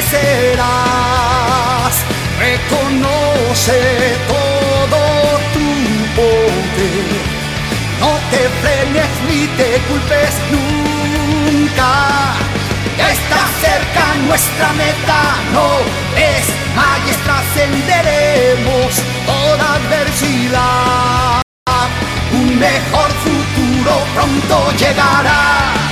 vencerás. Reconoce todo tu poder. No te frenes ni te culpes nunca. Ya está cerca nuestra meta, no es y trascenderemos toda adversidad. Un mejor futuro pronto llegará.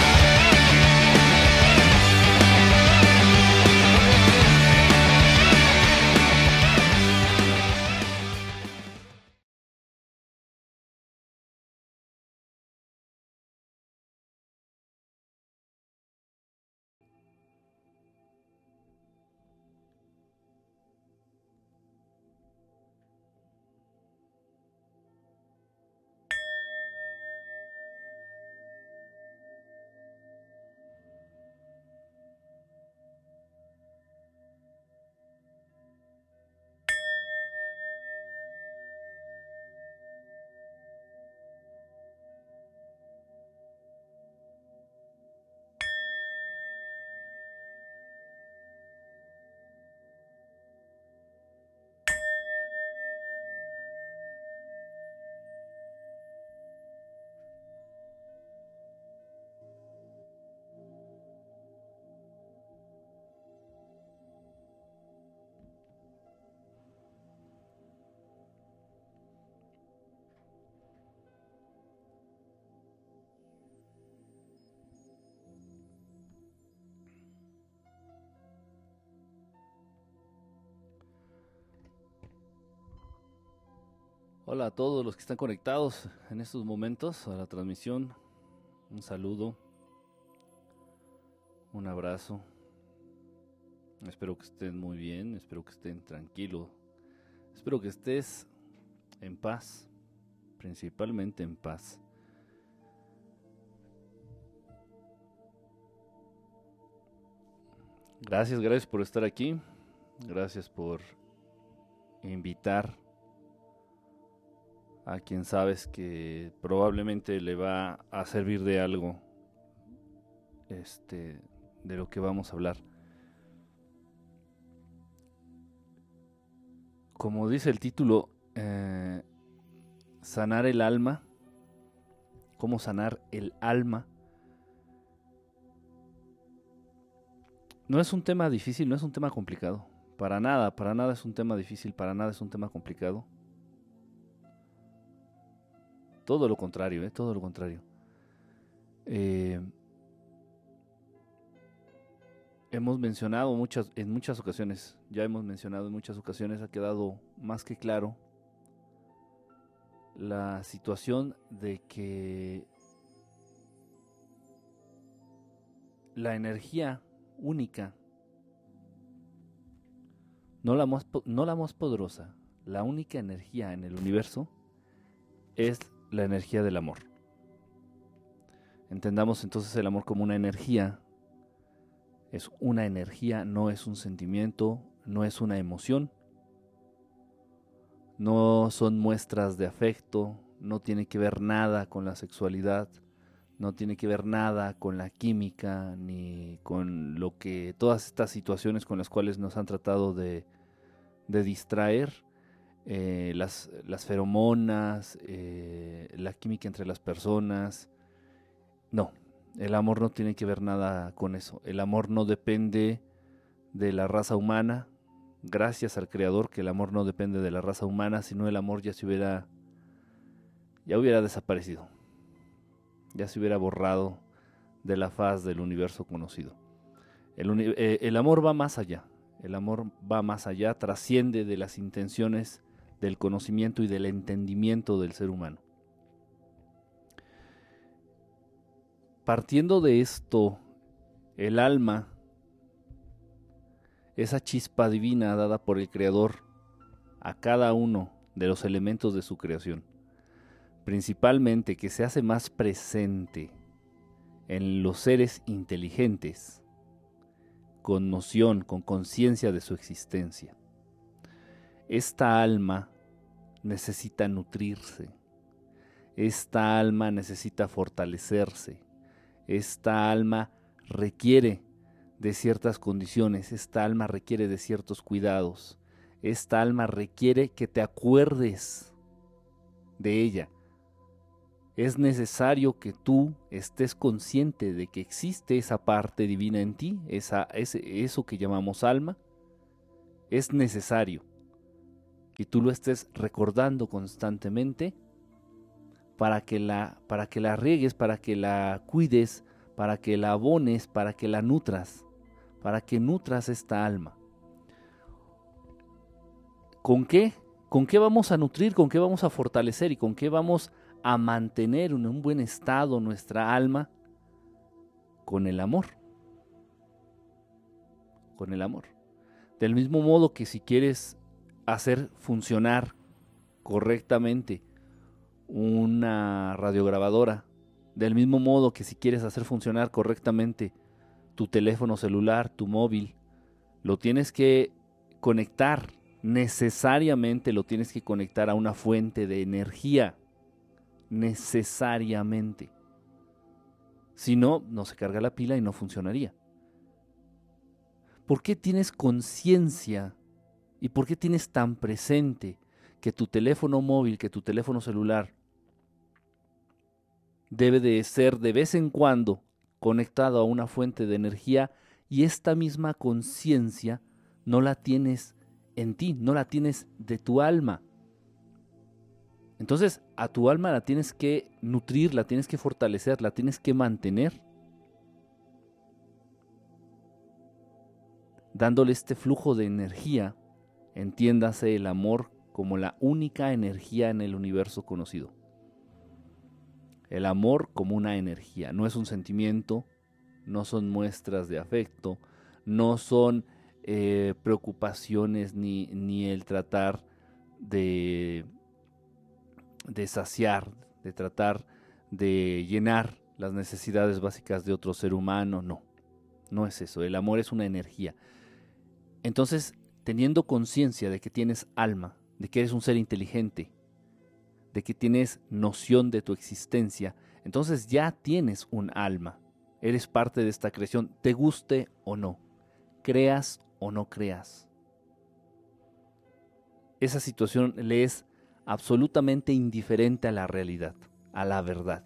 Hola a todos los que están conectados en estos momentos a la transmisión. Un saludo, un abrazo. Espero que estén muy bien, espero que estén tranquilos. Espero que estés en paz, principalmente en paz. Gracias, gracias por estar aquí. Gracias por invitar a quien sabes que probablemente le va a servir de algo este de lo que vamos a hablar. Como dice el título, eh, sanar el alma, cómo sanar el alma. No es un tema difícil, no es un tema complicado. Para nada, para nada es un tema difícil, para nada es un tema complicado. Todo lo contrario, ¿eh? todo lo contrario. Eh, hemos mencionado muchas, en muchas ocasiones, ya hemos mencionado en muchas ocasiones, ha quedado más que claro la situación de que la energía única, no la, no la más poderosa, la única energía en el universo es la energía del amor. Entendamos entonces el amor como una energía. Es una energía, no es un sentimiento, no es una emoción. No son muestras de afecto, no tiene que ver nada con la sexualidad, no tiene que ver nada con la química, ni con lo que todas estas situaciones con las cuales nos han tratado de, de distraer eh, las, las, feromonas, eh, la química entre las personas. No, el amor no tiene que ver nada con eso. El amor no depende de la raza humana. Gracias al Creador que el amor no depende de la raza humana, sino el amor ya se hubiera, ya hubiera desaparecido, ya se hubiera borrado de la faz del universo conocido. El, eh, el amor va más allá, el amor va más allá, trasciende de las intenciones del conocimiento y del entendimiento del ser humano. Partiendo de esto, el alma, esa chispa divina dada por el Creador a cada uno de los elementos de su creación, principalmente que se hace más presente en los seres inteligentes, con noción, con conciencia de su existencia esta alma necesita nutrirse, esta alma necesita fortalecerse, esta alma requiere de ciertas condiciones, esta alma requiere de ciertos cuidados, esta alma requiere que te acuerdes de ella. Es necesario que tú estés consciente de que existe esa parte divina en ti, esa, ese, eso que llamamos alma. Es necesario que tú lo estés recordando constantemente para que la, para que la riegues, para que la cuides, para que la abones, para que la nutras para que nutras esta alma. ¿Con qué? ¿Con qué vamos a nutrir? ¿Con qué vamos a fortalecer? ¿Y con qué vamos a mantener en un buen estado nuestra alma? Con el amor. Con el amor. Del mismo modo que si quieres hacer funcionar correctamente una radiograbadora, del mismo modo que si quieres hacer funcionar correctamente tu teléfono celular, tu móvil, lo tienes que conectar, necesariamente lo tienes que conectar a una fuente de energía, necesariamente. Si no, no se carga la pila y no funcionaría. ¿Por qué tienes conciencia y por qué tienes tan presente que tu teléfono móvil, que tu teléfono celular debe de ser de vez en cuando conectado a una fuente de energía y esta misma conciencia no la tienes en ti, no la tienes de tu alma. Entonces a tu alma la tienes que nutrir, la tienes que fortalecer, la tienes que mantener. Dándole este flujo de energía, entiéndase el amor como la única energía en el universo conocido. El amor como una energía, no es un sentimiento, no son muestras de afecto, no son eh, preocupaciones ni, ni, el tratar de, de saciar, de tratar de llenar las necesidades básicas de otro ser humano, no, no es eso, el amor es una energía. Entonces, teniendo conciencia de que tienes alma, de que eres un ser inteligente, de que tienes noción de tu existencia, entonces ya tienes un alma. Eres parte de esta creación, te guste o no, creas o no creas. Esa situación le es absolutamente indiferente a la realidad, a la verdad.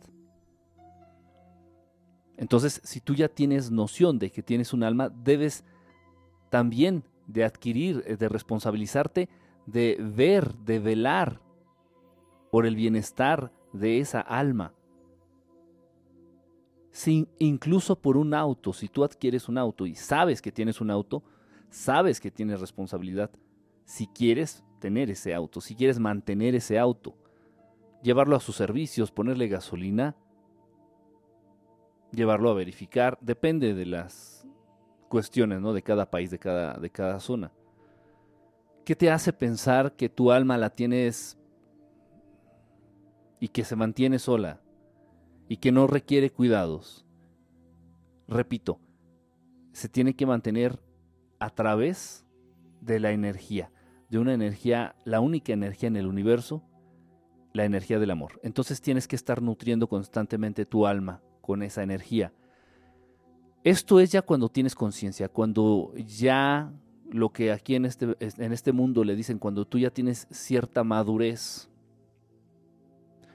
Entonces, si tú ya tienes noción de que tienes un alma, debes también de adquirir, de responsabilizarte, de ver, de velar por el bienestar de esa alma. incluso por un auto, si tú adquieres un auto y sabes que tienes un auto, sabes que tienes responsabilidad. Si quieres tener ese auto, si quieres mantener ese auto, llevarlo a sus servicios, ponerle gasolina, llevarlo a verificar, depende de las cuestiones ¿no? de cada país, de cada, de cada zona. ¿Qué te hace pensar que tu alma la tienes y que se mantiene sola y que no requiere cuidados. Repito, se tiene que mantener a través de la energía, de una energía, la única energía en el universo, la energía del amor. Entonces tienes que estar nutriendo constantemente tu alma con esa energía. Esto es ya cuando tienes conciencia, cuando ya lo que aquí en este, en este mundo le dicen, cuando tú ya tienes cierta madurez,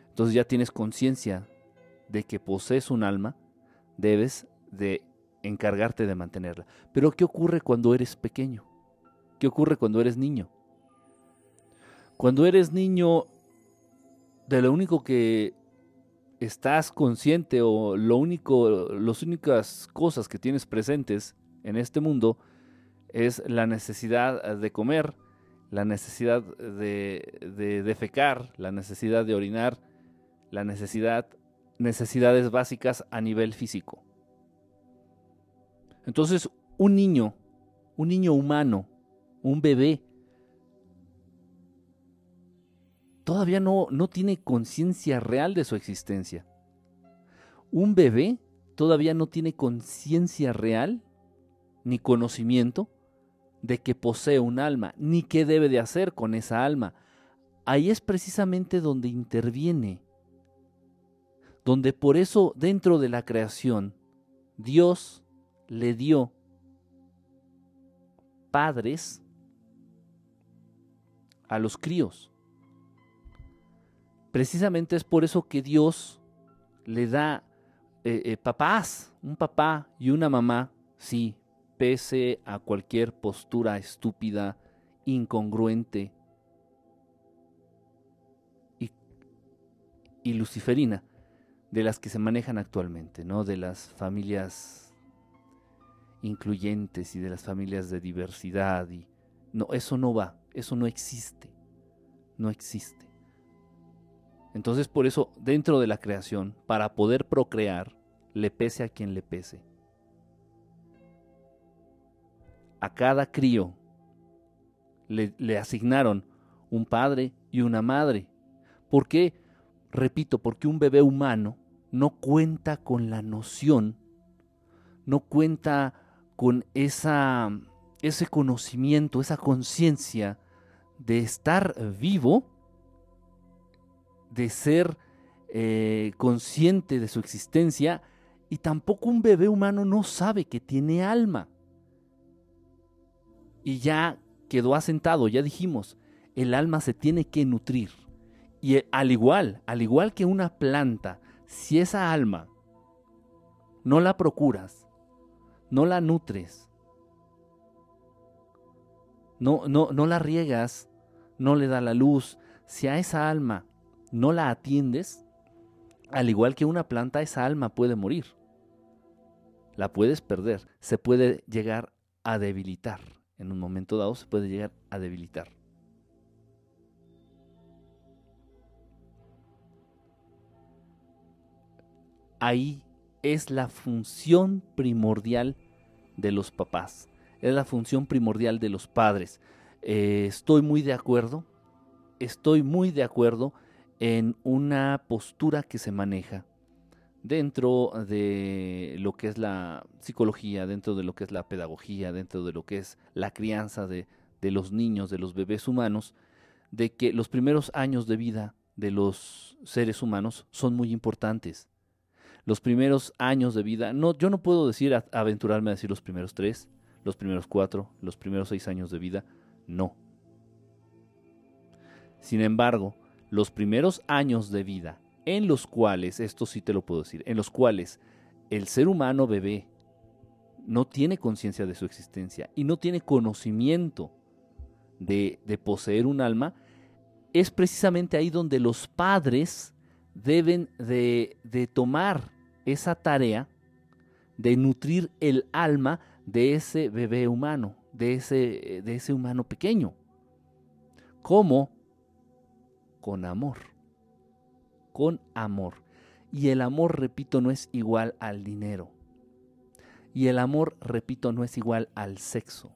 entonces ya tienes conciencia de que posees un alma, debes de encargarte de mantenerla. Pero ¿qué ocurre cuando eres pequeño? ¿Qué ocurre cuando eres niño? Cuando eres niño, de lo único que estás consciente o lo único, las únicas cosas que tienes presentes en este mundo es la necesidad de comer, la necesidad de, de la necesidad de orinar, la necesidad, necesidades básicas a nivel físico. Entonces, un niño, un niño humano, un bebé, todavía no, no tiene conciencia real de su existencia. Un bebé todavía no tiene conciencia real ni conocimiento de que posee un alma, ni qué debe de hacer con esa alma. Ahí es precisamente donde interviene donde por eso dentro de la creación Dios le dio padres a los críos. Precisamente es por eso que Dios le da eh, eh, papás, un papá y una mamá, sí, pese a cualquier postura estúpida, incongruente y, y luciferina de las que se manejan actualmente, ¿no? De las familias incluyentes y de las familias de diversidad y no, eso no va, eso no existe. No existe. Entonces, por eso, dentro de la creación, para poder procrear, le pese a quien le pese. A cada crío le, asignaron un padre y una madre. ¿Por qué? Repito, porque un bebé humano no cuenta con la noción, no cuenta con esa, ese conocimiento, esa conciencia de estar vivo, de ser eh, consciente de su existencia, y tampoco un bebé humano no sabe que tiene alma. Y ya quedó asentado, ya dijimos, el alma se tiene que nutrir. Y eh, al igual, al igual que una planta, si esa alma no la procuras, no la nutres, no, no, no la riegas, no le da la luz, si a esa alma no la atiendes, al igual que una planta, esa alma puede morir. La puedes perder, se puede llegar a debilitar. En un momento dado se puede llegar a debilitar. Ahí es la función primordial de los papás, es la función primordial de los padres. Eh, estoy muy de acuerdo, estoy muy de acuerdo en una postura que se maneja dentro de lo que es la psicología, dentro de lo que es la pedagogía, dentro de lo que es la crianza de, de los niños, de los bebés humanos, de que los primeros años de vida de los seres humanos son muy importantes los primeros años de vida, no, yo no puedo decir, aventurarme a decir los primeros tres, los primeros cuatro, los primeros seis años de vida, no. Sin embargo, los primeros años de vida, en los cuales, esto sí te lo puedo decir, en los cuales el ser humano bebé no tiene conciencia de su existencia y no tiene conocimiento de, de poseer un alma, es precisamente ahí donde los padres deben de, de tomar esa tarea de nutrir el alma de ese bebé humano, de ese, de ese humano pequeño. ¿Cómo? Con amor. Con amor. Y el amor, repito, no es igual al dinero. Y el amor, repito, no es igual al sexo.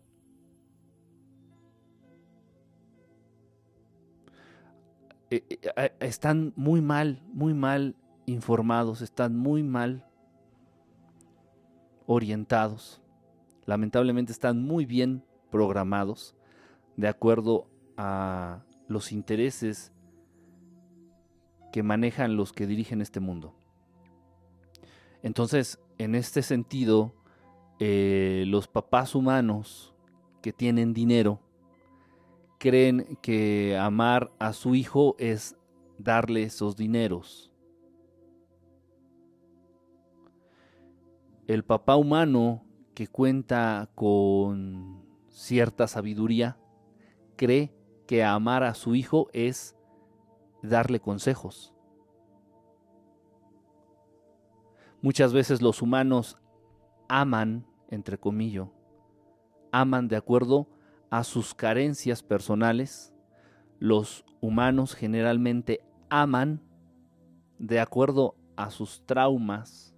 Eh, eh, eh, están muy mal, muy mal informados, están muy mal orientados. Lamentablemente están muy bien programados de acuerdo a los intereses que manejan los que dirigen este mundo. Entonces, en este sentido, eh, los papás humanos que tienen dinero creen que amar a su hijo es darle esos dineros el papá humano que cuenta con cierta sabiduría cree que amar a su hijo es darle consejos. Muchas veces los humanos aman, entre comillas, aman de acuerdo a sus carencias personales. Los humanos generalmente aman de acuerdo a sus traumas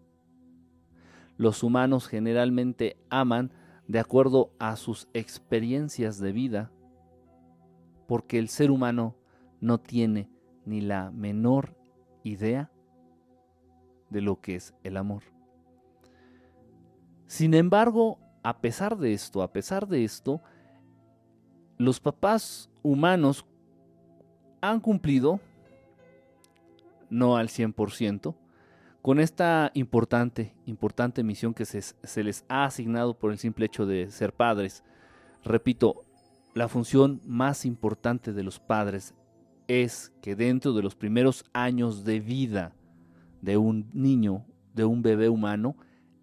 los humanos generalmente aman de acuerdo a sus experiencias de vida, porque el ser humano no tiene ni la menor idea de lo que es el amor. Sin embargo, a pesar de esto, a pesar de esto, los papás humanos han cumplido, no al 100%, con esta importante, importante misión que se, les ha asignado por el simple hecho de ser padres. Repito, la función más importante de los padres es que dentro de los primeros años de vida de un niño, de un bebé humano,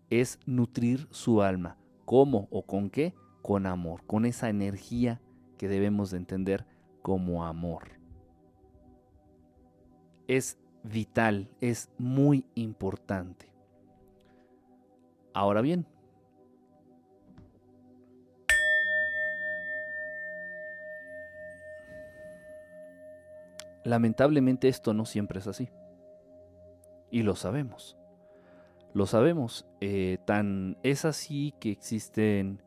es nutrir su alma. ¿Cómo o con qué? Con amor, con esa energía que debemos de entender como amor. Es vital, es muy importante. Ahora bien, lamentablemente esto no siempre es así. Y lo sabemos. Lo sabemos. Eh, tan es así que existen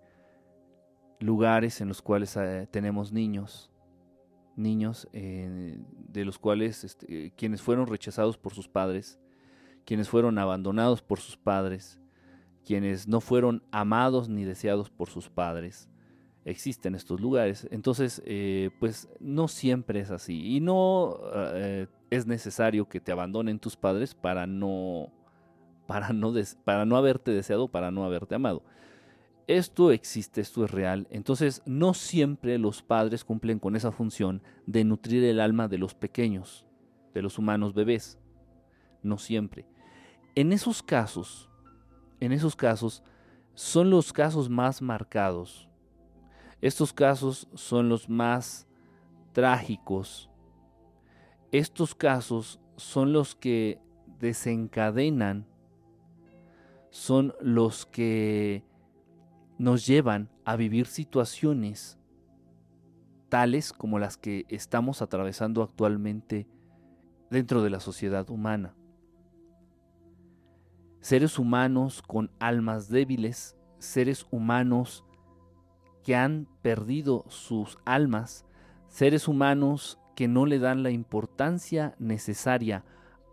lugares en los cuales eh, tenemos niños, niños eh, de los cuales este, quienes fueron rechazados por sus padres, quienes fueron abandonados por sus padres, quienes no fueron amados ni deseados por sus padres, existen estos lugares. Entonces, pues no siempre es así. Y no es necesario que te abandonen tus padres para no, para no, para no haberte deseado, para no haberte amado. Esto existe, esto es real. Entonces, no siempre los padres cumplen con esa función de nutrir el alma de los pequeños, de los humanos bebés. No siempre. En esos casos, en esos casos, son los casos más marcados. Estos casos son los más trágicos. Estos casos son los que desencadenan, son los que nos llevan a vivir situaciones tales como las que estamos atravesando actualmente dentro de la sociedad humana. Seres humanos con almas débiles, seres humanos que han perdido sus almas, seres humanos que no le dan la importancia necesaria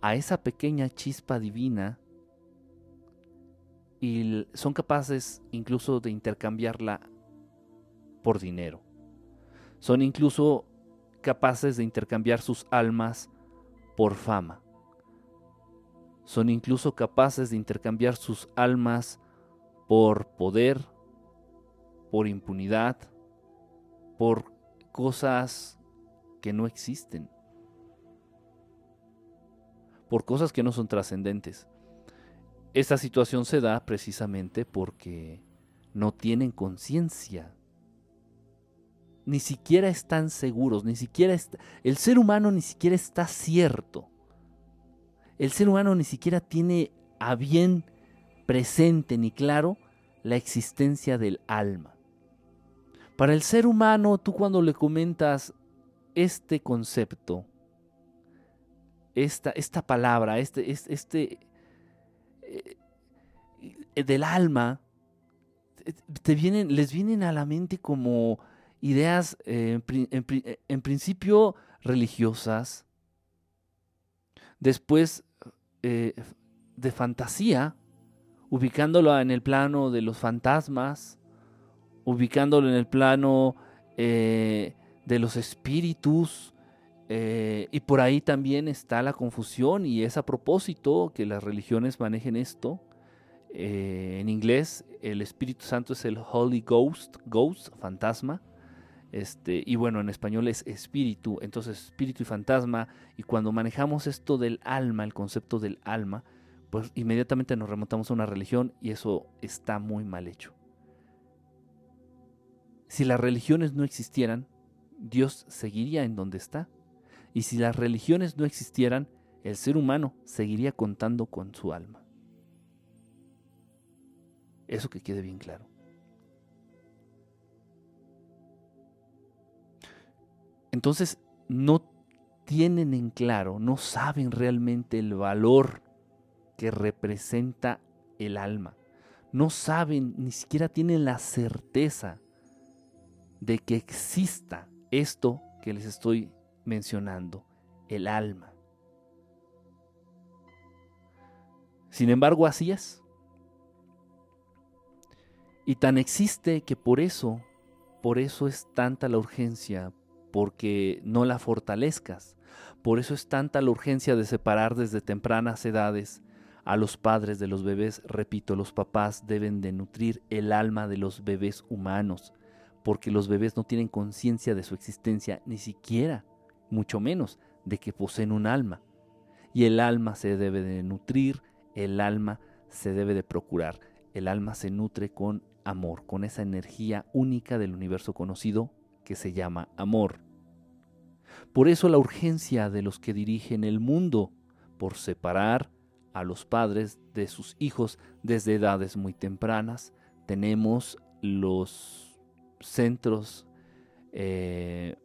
a esa pequeña chispa divina y son capaces incluso de intercambiarla por dinero. Son incluso capaces de intercambiar sus almas por fama. Son incluso capaces de intercambiar sus almas por poder, por impunidad, por cosas que no existen, por cosas que no son trascendentes. Esta situación se da precisamente porque no tienen conciencia. Ni siquiera están seguros, ni siquiera el ser humano ni siquiera está cierto. El ser humano ni siquiera tiene a bien presente ni claro la existencia del alma. Para el ser humano, tú cuando le comentas este concepto, esta, esta palabra, este, este, eh, del alma, eh, te vienen, les vienen a la mente como ideas eh, en, principio religiosas, después de fantasía, ubicándolo en el plano de los fantasmas, ubicándolo en el plano de los espíritus, y por ahí también está la confusión y es a propósito que las religiones manejen esto eh, en inglés, el Espíritu Santo es el Holy Ghost, Ghost, fantasma. Este, y bueno, en español es espíritu, entonces espíritu y fantasma. Y cuando manejamos esto del alma, el concepto del alma, pues inmediatamente nos remontamos a una religión y eso está muy mal hecho. Si las religiones no existieran, Dios seguiría en donde está. Y si las religiones no existieran, el ser humano seguiría contando con su alma. Eso que quede bien claro. Entonces, no tienen en claro, no saben realmente el valor que representa el alma. No saben, ni siquiera tienen la certeza de que exista esto que les estoy mencionando, el alma. Sin embargo, así es. Y tan existe que por eso, por eso es tanta la urgencia, porque no la fortalezcas. Por eso es tanta la urgencia de separar desde tempranas edades a los padres de los bebés. Repito, los papás deben de nutrir el alma de los bebés humanos porque los bebés no tienen conciencia de su existencia, ni siquiera, mucho menos, de que poseen un alma. Y el alma se debe de nutrir, el alma se debe de procurar, el alma se nutre con amor, con esa energía única del universo conocido que se llama amor. Por eso la urgencia de los que dirigen el mundo, por separar a los padres de sus hijos desde edades muy tempranas. Tenemos los centros eh,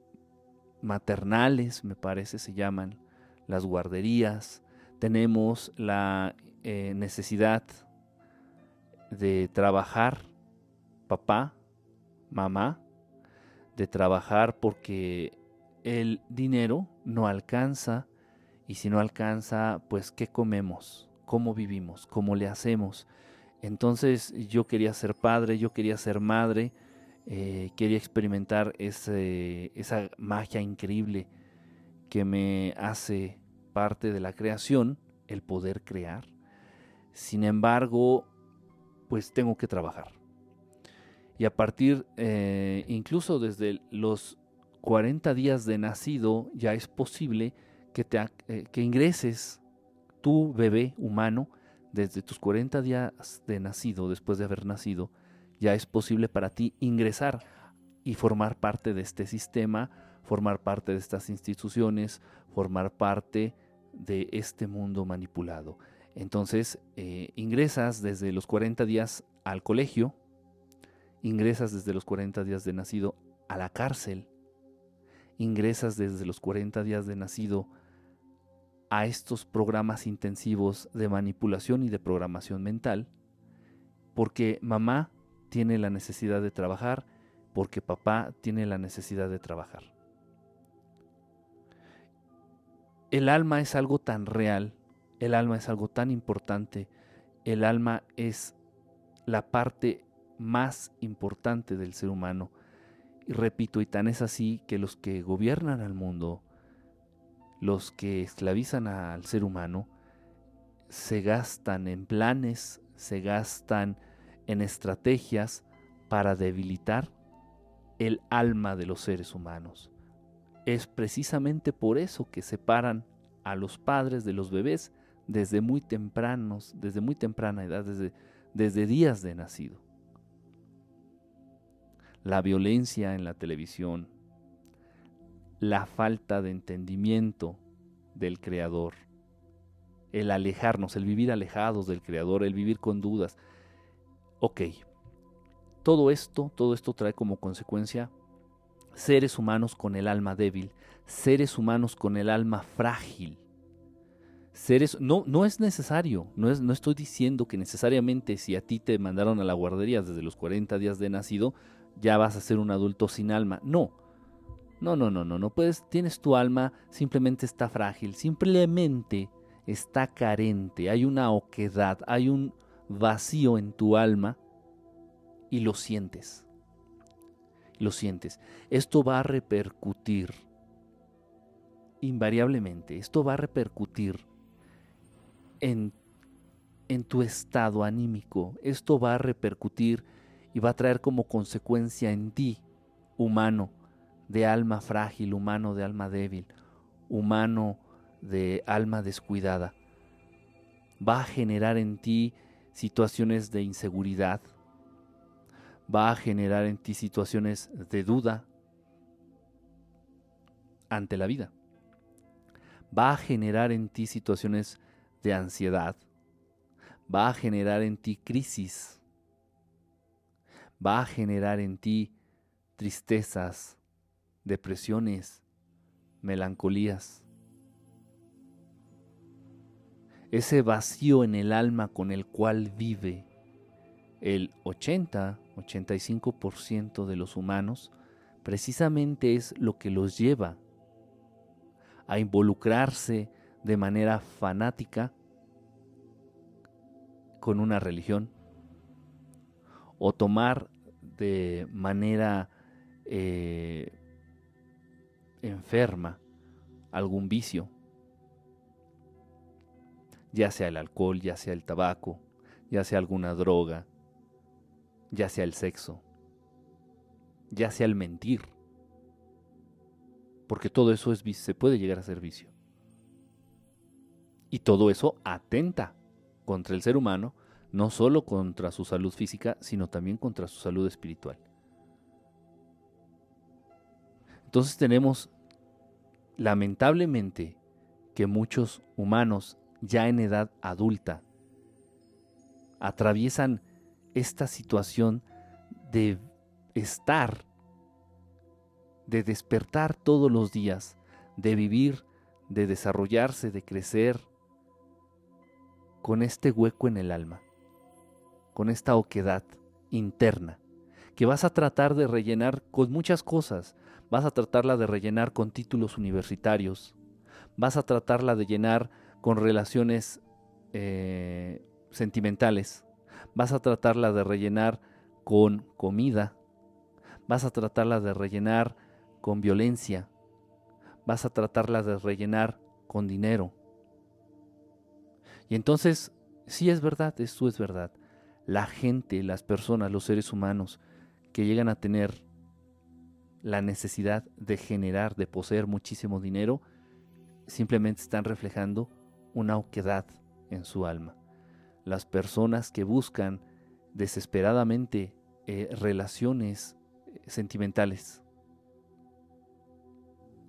maternales, me parece se llaman, las guarderías. Tenemos la eh, necesidad de trabajar, papá, mamá, de trabajar porque el dinero no alcanza y si no alcanza, pues ¿qué comemos? ¿Cómo vivimos? ¿Cómo le hacemos? Entonces yo quería ser padre, yo quería ser madre, eh, quería experimentar esa magia increíble que me hace parte de la creación, el poder crear. Sin embargo, pues tengo que trabajar. Y a partir, eh, incluso desde los 40 días de nacido, ya es posible que, te, eh, que ingreses tu bebé humano desde tus 40 días de nacido, después de haber nacido, ya es posible para ti ingresar y formar parte de este sistema, formar parte de estas instituciones, formar parte de este mundo manipulado. Entonces, eh, ingresas desde los 40 días al colegio, ingresas desde los 40 días de nacido a la cárcel, ingresas desde los 40 días de nacido a estos programas intensivos de manipulación y de programación mental, porque mamá tiene la necesidad de trabajar, porque papá tiene la necesidad de trabajar. El alma es algo tan real, el alma es algo tan importante, el alma es la parte más importante del ser humano. Y repito, y tan es así que los que gobiernan al mundo, los que esclavizan al ser humano se gastan en planes, se gastan en estrategias para debilitar el alma de los seres humanos. Es precisamente por eso que separan a los padres de los bebés desde muy tempranos, desde muy temprana edad, desde, desde días de nacido. La violencia en la televisión, la falta de entendimiento del Creador, el alejarnos, el vivir alejados del Creador, el vivir con dudas. Ok, todo esto, todo esto trae como consecuencia seres humanos con el alma débil, seres humanos con el alma frágil. Seres, no, no es necesario, no, es, no estoy diciendo que necesariamente si a ti te mandaron a la guardería desde los 40 días de nacido, ya vas a ser un adulto sin alma. No, no, no, no, no, no puedes, tienes tu alma, simplemente está frágil, simplemente está carente, hay una oquedad, hay un vacío en tu alma y lo sientes. Lo sientes. Esto va a repercutir invariablemente, esto va a repercutir en, en tu estado anímico, esto va a repercutir y va a traer como consecuencia en ti, humano, de alma frágil, humano de alma débil, humano de alma descuidada. Va a generar en ti situaciones de inseguridad, va a generar en ti situaciones de duda ante la vida, va a generar en ti situaciones de ansiedad, va a generar en ti crisis, va a generar en ti tristezas, depresiones, melancolías. Ese vacío en el alma con el cual vive el 80-85% de los humanos, precisamente es lo que los lleva a involucrarse de manera fanática con una religión o tomar de manera eh, enferma algún vicio, ya sea el alcohol, ya sea el tabaco, ya sea alguna droga, ya sea el sexo, ya sea el mentir, porque todo eso es, se puede llegar a ser vicio. Y todo eso atenta contra el ser humano, no solo contra su salud física, sino también contra su salud espiritual. Entonces tenemos, lamentablemente, que muchos humanos ya en edad adulta atraviesan esta situación de estar, de despertar todos los días, de vivir, de desarrollarse, de crecer, con este hueco en el alma, con esta oquedad interna, que vas a tratar de rellenar con muchas cosas. Vas a tratarla de rellenar con títulos universitarios, vas a tratarla de llenar con relaciones eh, sentimentales, vas a tratarla de rellenar con comida, vas a tratarla de rellenar con violencia, vas a tratarla de rellenar con dinero, y entonces, sí es verdad, esto es verdad. La gente, las personas, los seres humanos que llegan a tener la necesidad de generar, de poseer muchísimo dinero, simplemente están reflejando una oquedad en su alma. Las personas que buscan desesperadamente eh, relaciones eh, sentimentales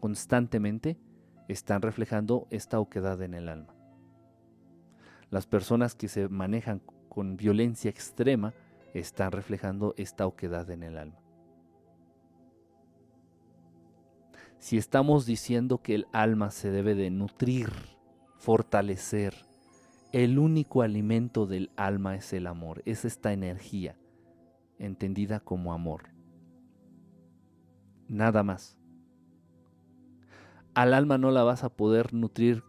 constantemente están reflejando esta oquedad en el alma. Las personas que se manejan con violencia extrema están reflejando esta oquedad en el alma. Si estamos diciendo que el alma se debe de nutrir, fortalecer, el único alimento del alma es el amor, es esta energía, entendida como amor. Nada más. Al alma no la vas a poder nutrir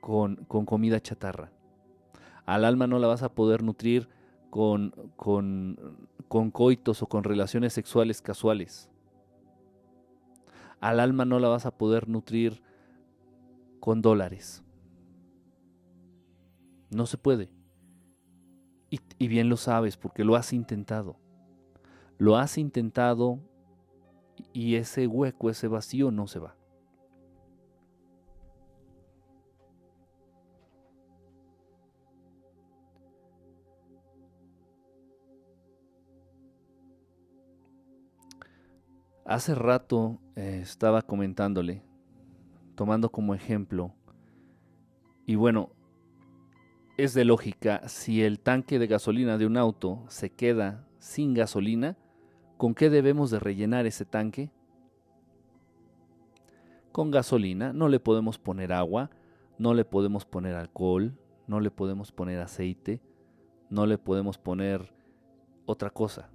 con, comida chatarra. Al alma no la vas a poder nutrir con, con, con coitos o con relaciones sexuales casuales. Al alma no la vas a poder nutrir con dólares. No se puede. Y, bien lo sabes porque lo has intentado. Lo has intentado y ese hueco, ese vacío no se va. Hace rato eh, estaba comentándole, tomando como ejemplo, y bueno, es de lógica, si el tanque de gasolina de un auto se queda sin gasolina, ¿con qué debemos de rellenar ese tanque? Con gasolina, no le podemos poner agua, no le podemos poner alcohol, no le podemos poner aceite, no le podemos poner otra cosa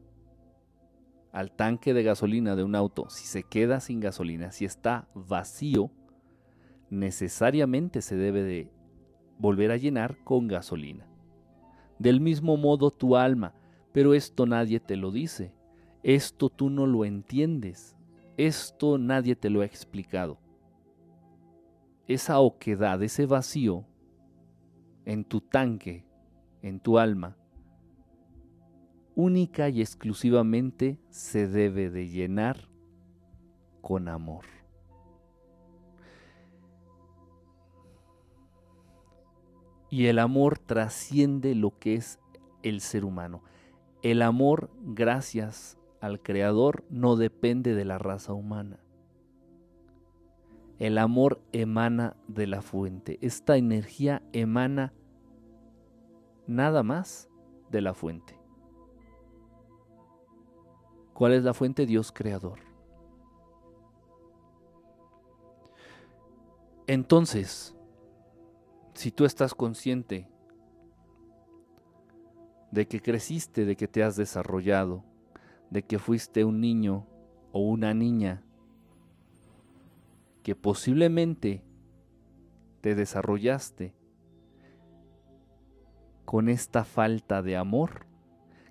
al tanque de gasolina de un auto, si se queda sin gasolina, si está vacío, necesariamente se debe de volver a llenar con gasolina. Del mismo modo tu alma, pero esto nadie te lo dice, esto tú no lo entiendes, esto nadie te lo ha explicado. Esa oquedad, ese vacío en tu tanque, en tu alma, única y exclusivamente se debe de llenar con amor. Y el amor trasciende lo que es el ser humano. El amor, gracias al Creador, no depende de la raza humana. El amor emana de la fuente. Esta energía emana nada más de la fuente. ¿Cuál es la fuente? Dios creador. Entonces, si tú estás consciente de que creciste, de que te has desarrollado, de que fuiste un niño o una niña, que posiblemente te desarrollaste con esta falta de amor,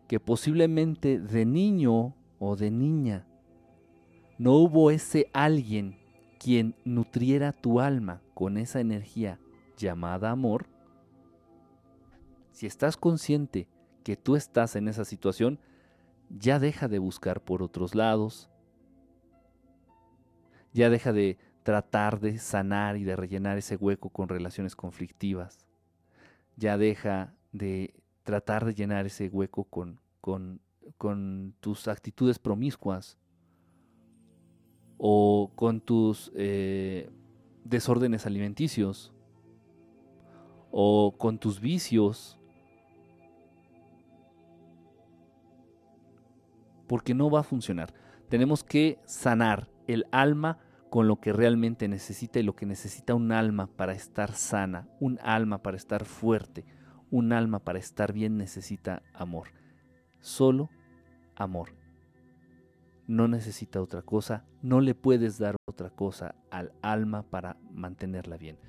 que posiblemente de niño o de niña, no hubo ese alguien quien nutriera tu alma con esa energía llamada amor, si estás consciente que tú estás en esa situación, ya deja de buscar por otros lados, ya deja de tratar de sanar y de rellenar ese hueco con relaciones conflictivas, ya deja de tratar de llenar ese hueco con, con, tus actitudes promiscuas o con tus eh, desórdenes alimenticios o con tus vicios porque no va a funcionar. Tenemos que sanar el alma con lo que realmente necesita y lo que necesita un alma para estar sana, un alma para estar fuerte, un alma para estar bien necesita amor. Solo amor. No necesita otra cosa, no le puedes dar otra cosa al alma para mantenerla bien.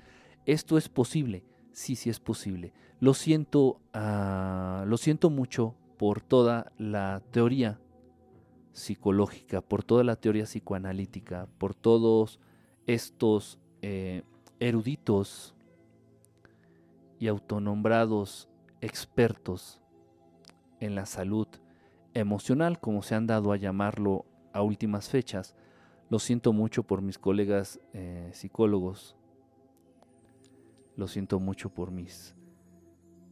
Esto es posible, sí, sí es posible. Lo siento, uh, lo siento mucho por toda la teoría psicológica, por toda la teoría psicoanalítica, por todos estos eh, eruditos y autonombrados expertos en la salud emocional, como se han dado a llamarlo a últimas fechas. Lo siento mucho por mis colegas eh, psicólogos. Lo siento mucho por mis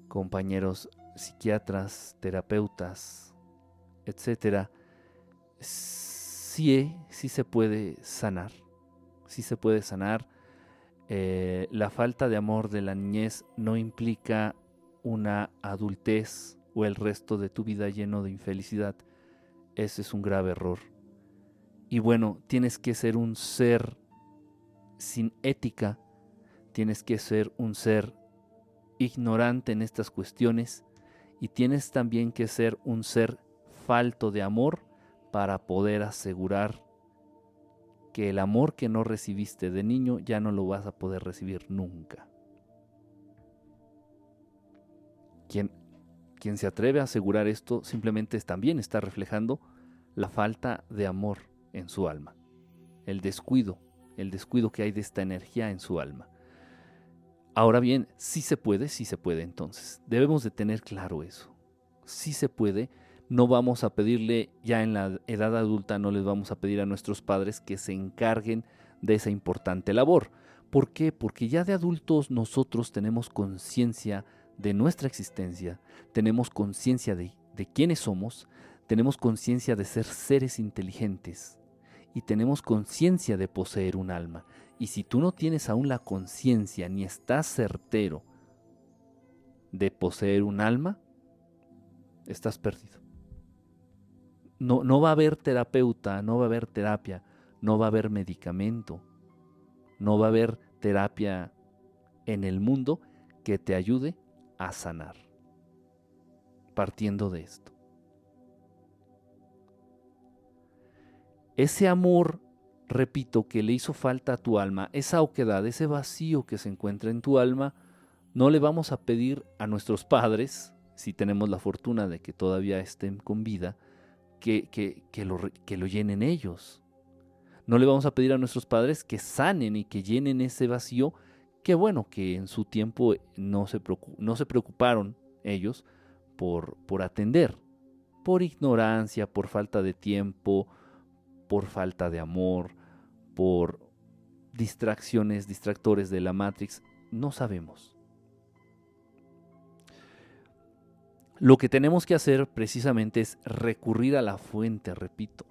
compañeros psiquiatras, terapeutas, etcétera sí, sí se puede sanar, sí se puede sanar. Eh, la falta de amor de la niñez no implica una adultez o el resto de tu vida lleno de infelicidad. Ese es un grave error. Y bueno, tienes que ser un ser sin ética, tienes que ser un ser ignorante en estas cuestiones y tienes también que ser un ser falto de amor para poder asegurar que el amor que no recibiste de niño ya no lo vas a poder recibir nunca. Quien, quien se atreve a asegurar esto simplemente también está reflejando la falta de amor en su alma, el descuido, el descuido que hay de esta energía en su alma. Ahora bien, sí se puede, sí se puede entonces. Debemos de tener claro eso. Sí se puede no vamos a pedirle ya en la edad adulta, no les vamos a pedir a nuestros padres que se encarguen de esa importante labor. ¿Por qué? Porque ya de adultos nosotros tenemos conciencia de nuestra existencia, tenemos conciencia de, de quiénes somos, tenemos conciencia de ser seres inteligentes y tenemos conciencia de poseer un alma. Y si tú no tienes aún la conciencia ni estás certero de poseer un alma, estás perdido no, no va a haber terapeuta, no va a haber terapia, no va a haber medicamento, no va a haber terapia en el mundo que te ayude a sanar. Partiendo de esto. Ese amor, repito, que le hizo falta a tu alma, esa oquedad, ese vacío que se encuentra en tu alma, no le vamos a pedir a nuestros padres, si tenemos la fortuna de que todavía estén con vida, que, lo, que lo llenen ellos. No le vamos a pedir a nuestros padres que sanen y que llenen ese vacío que bueno, que en su tiempo no se, no se preocuparon ellos por, por atender, por ignorancia, por falta de tiempo, por falta de amor, por distracciones, distractores de la Matrix, no sabemos. Lo que tenemos que hacer precisamente es recurrir a la fuente, repito.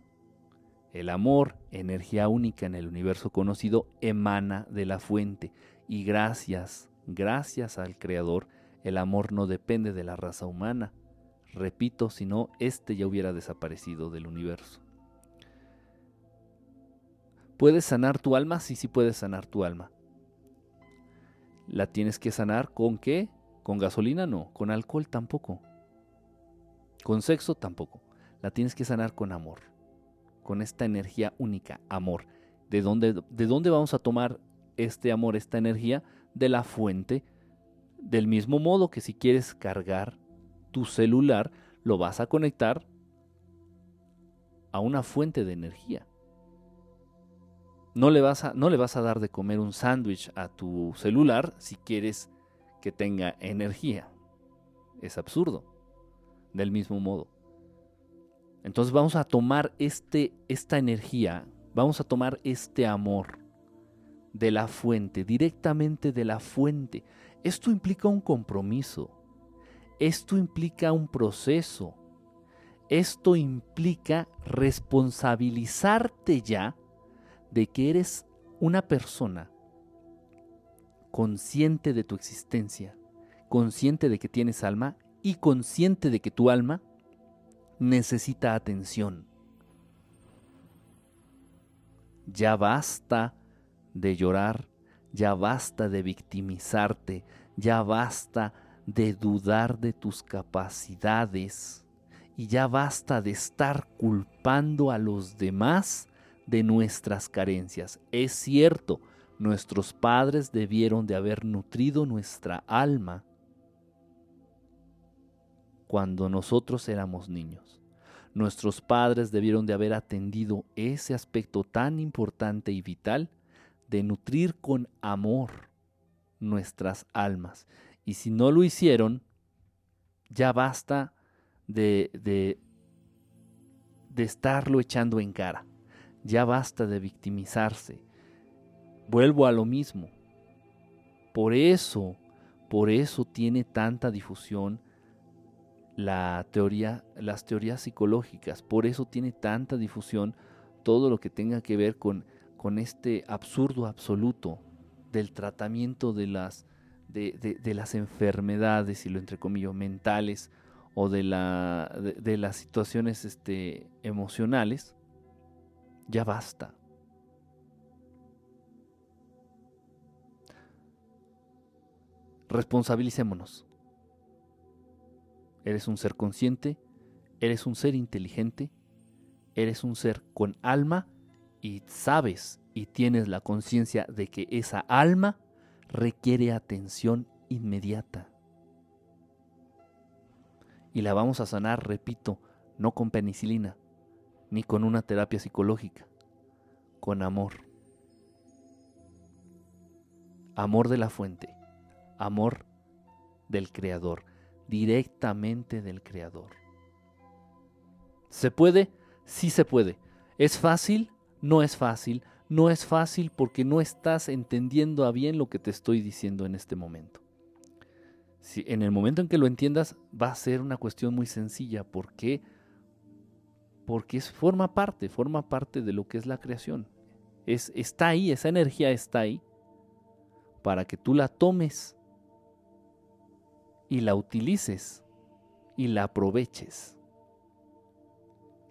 El amor, energía única en el universo conocido, emana de la fuente y gracias, gracias al Creador, el amor no depende de la raza humana. Repito, si no, éste ya hubiera desaparecido del universo. ¿Puedes sanar tu alma? Sí, sí puedes sanar tu alma. ¿La tienes que sanar con qué? ¿Con gasolina? No. ¿Con alcohol? Tampoco. Con sexo tampoco. La tienes que sanar con amor, con esta energía única, amor. ¿De dónde, ¿De dónde vamos a tomar este amor, esta energía? De la fuente. Del mismo modo que si quieres cargar tu celular, lo vas a conectar a una fuente de energía. No le vas a, no le vas a dar de comer un sándwich a tu celular si quieres que tenga energía. Es absurdo del mismo modo. Entonces vamos a tomar este, esta energía, vamos a tomar este amor de la fuente, directamente de la fuente. Esto implica un compromiso, esto implica un proceso, esto implica responsabilizarte ya de que eres una persona consciente de tu existencia, consciente de que tienes alma y consciente de que tu alma necesita atención. Ya basta de llorar, ya basta de victimizarte, ya basta de dudar de tus capacidades y ya basta de estar culpando a los demás de nuestras carencias. Es cierto, nuestros padres debieron de haber nutrido nuestra alma cuando nosotros éramos niños. Nuestros padres debieron de haber atendido ese aspecto tan importante y vital de nutrir con amor nuestras almas. Y si no lo hicieron, ya basta de, de, de estarlo echando en cara. Ya basta de victimizarse. Vuelvo a lo mismo. Por eso, por eso tiene tanta difusión la teoría, las teorías psicológicas. Por eso tiene tanta difusión todo lo que tenga que ver con, con este absurdo absoluto del tratamiento de las, de, de, las enfermedades, y lo entrecomillo, mentales o de, la, de, las situaciones este, emocionales, ya basta. Responsabilicémonos. Eres un ser consciente, eres un ser inteligente, eres un ser con alma y sabes y tienes la conciencia de que esa alma requiere atención inmediata. Y la vamos a sanar, repito, no con penicilina, ni con una terapia psicológica, con amor. Amor de la fuente, amor del Creador directamente del Creador. ¿Se puede? Sí se puede. ¿Es fácil? No es fácil. No es fácil porque no estás entendiendo a bien lo que te estoy diciendo en este momento. Si en el momento en que lo entiendas va a ser una cuestión muy sencilla. ¿Por qué? Porque es, forma parte, forma parte de lo que es la creación. Es, está ahí, esa energía está ahí para que tú la tomes y la utilices y la aproveches.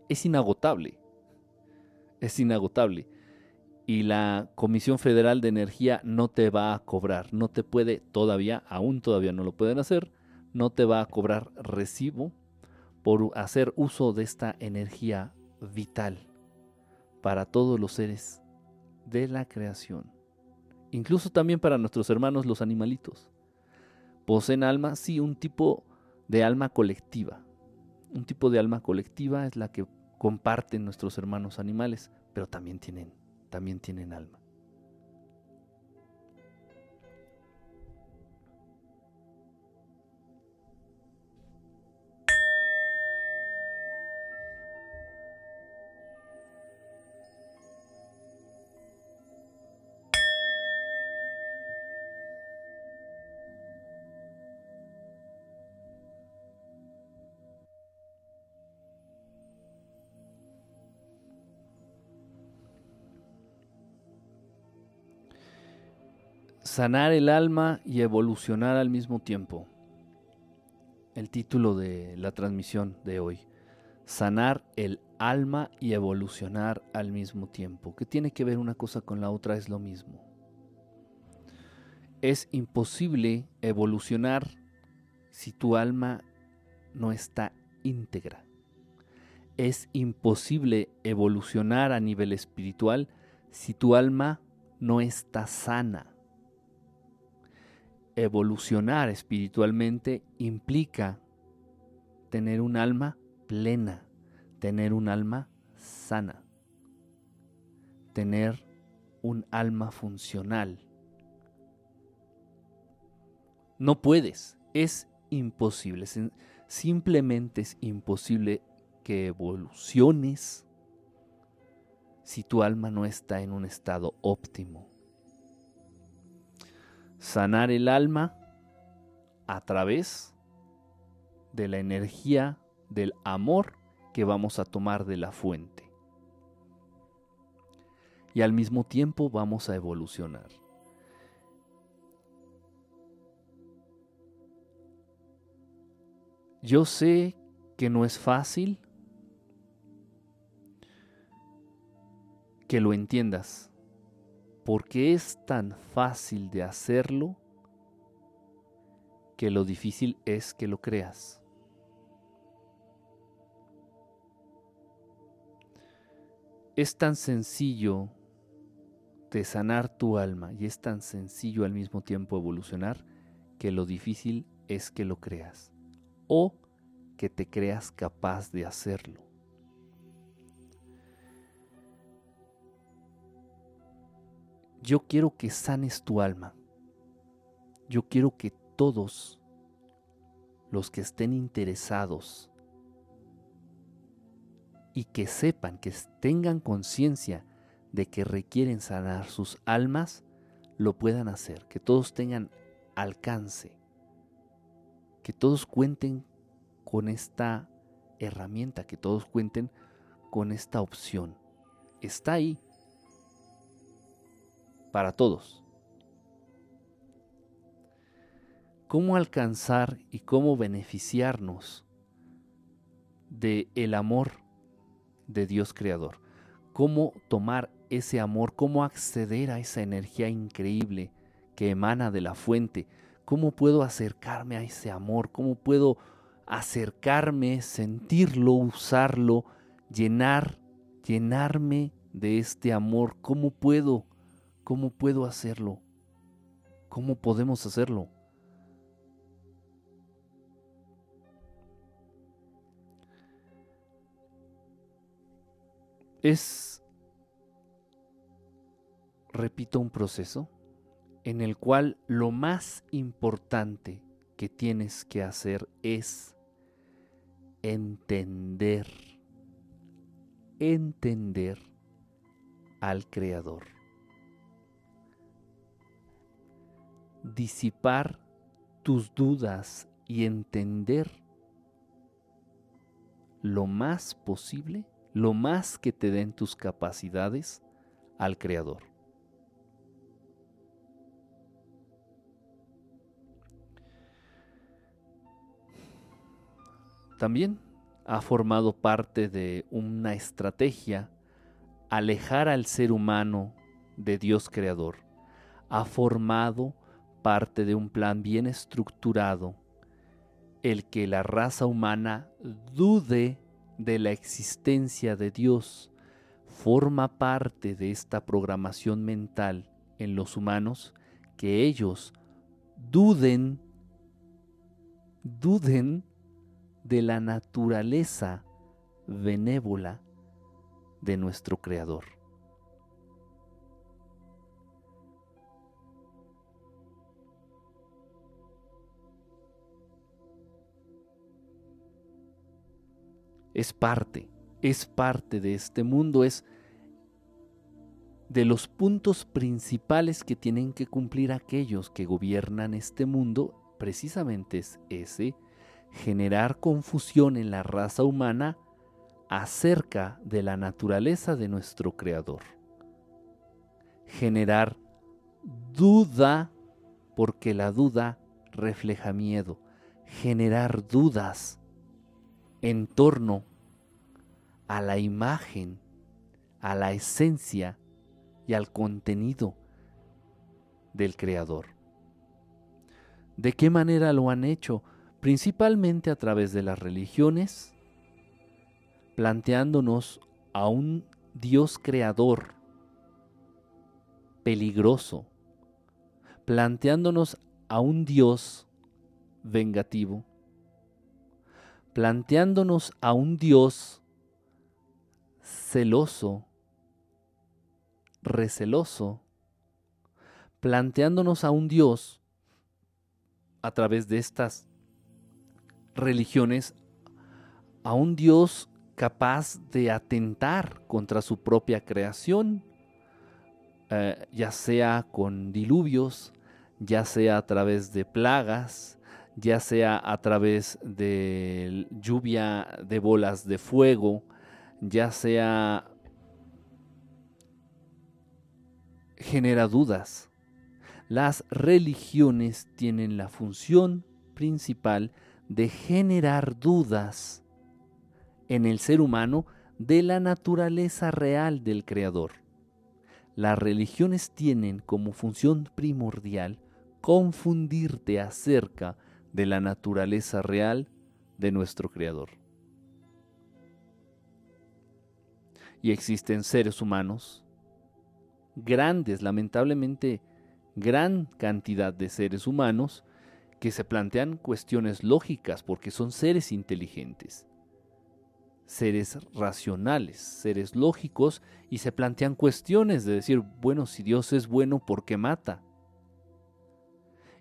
Es inagotable. Es inagotable. Y la Comisión Federal de Energía no te va a cobrar, no te puede todavía, aún todavía no lo pueden hacer, no te va a cobrar recibo por hacer uso de esta energía vital para todos los seres de la creación, incluso también para nuestros hermanos los animalitos poseen alma, sí, un tipo de alma colectiva. Un tipo de alma colectiva es la que comparten nuestros hermanos animales, pero también tienen, también tienen alma. Sanar el alma y evolucionar al mismo tiempo. El título de la transmisión de hoy. Sanar el alma y evolucionar al mismo tiempo. ¿Qué tiene que ver una cosa con la otra? Es lo mismo. Es imposible evolucionar si tu alma no está íntegra. Es imposible evolucionar a nivel espiritual si tu alma no está sana evolucionar espiritualmente implica tener un alma plena, tener un alma sana, tener un alma funcional. No puedes, es imposible, simplemente es imposible que evoluciones si tu alma no está en un estado óptimo. Sanar el alma a través de la energía del amor que vamos a tomar de la fuente. Y al mismo tiempo vamos a evolucionar. Yo sé que no es fácil que lo entiendas, porque es tan fácil de hacerlo que lo difícil es que lo creas. Es tan sencillo de sanar tu alma y es tan sencillo al mismo tiempo evolucionar que lo difícil es que lo creas o que te creas capaz de hacerlo. Yo quiero que sanes tu alma. Yo quiero que todos los que estén interesados y que sepan, que tengan conciencia de que requieren sanar sus almas, lo puedan hacer, que todos tengan alcance, que todos cuenten con esta herramienta, que todos cuenten con esta opción. Está ahí para todos. ¿Cómo alcanzar y cómo beneficiarnos de el amor de Dios creador? ¿Cómo tomar ese amor, cómo acceder a esa energía increíble que emana de la fuente? ¿Cómo puedo acercarme a ese amor? ¿Cómo puedo acercarme, sentirlo, usarlo, llenar, llenarme de este amor. ¿Cómo puedo? ¿Cómo puedo hacerlo? ¿Cómo podemos hacerlo? Es, repito, un proceso en el cual lo más importante que tienes que hacer es entender, entender al Creador. Disipar tus dudas y entender lo más posible, lo más que te den tus capacidades al Creador. También ha formado parte de una estrategia alejar al ser humano de Dios creador. Ha formado parte de un plan bien estructurado el que la raza humana dude de la existencia de Dios. Forma parte de esta programación mental en los humanos que ellos duden, duden de la naturaleza benévola de nuestro Creador. Es parte, es parte de este mundo, es de los puntos principales que tienen que cumplir aquellos que gobiernan este mundo, precisamente es ese generar confusión en la raza humana acerca de la naturaleza de nuestro Creador. Generar duda, porque la duda refleja miedo. Generar dudas en torno a la imagen, a la esencia y al contenido del Creador. ¿De qué manera lo han hecho? principalmente a través de las religiones, planteándonos a un Dios creador peligroso, planteándonos a un Dios vengativo, planteándonos a un Dios celoso, receloso, planteándonos a un Dios a través de estas religiones a un Dios capaz de atentar contra su propia creación, eh, ya sea con diluvios, ya sea a través de plagas, ya sea a través de lluvia de bolas de fuego, ya sea genera dudas. Las religiones tienen la función principal de generar dudas en el ser humano de la naturaleza real del Creador. Las religiones tienen como función primordial confundirte acerca de la naturaleza real de nuestro Creador. Y existen seres humanos grandes, lamentablemente gran cantidad de seres humanos que se plantean cuestiones lógicas porque son seres inteligentes, seres racionales, seres lógicos y se plantean cuestiones de decir, bueno, si Dios es bueno, ¿por qué mata?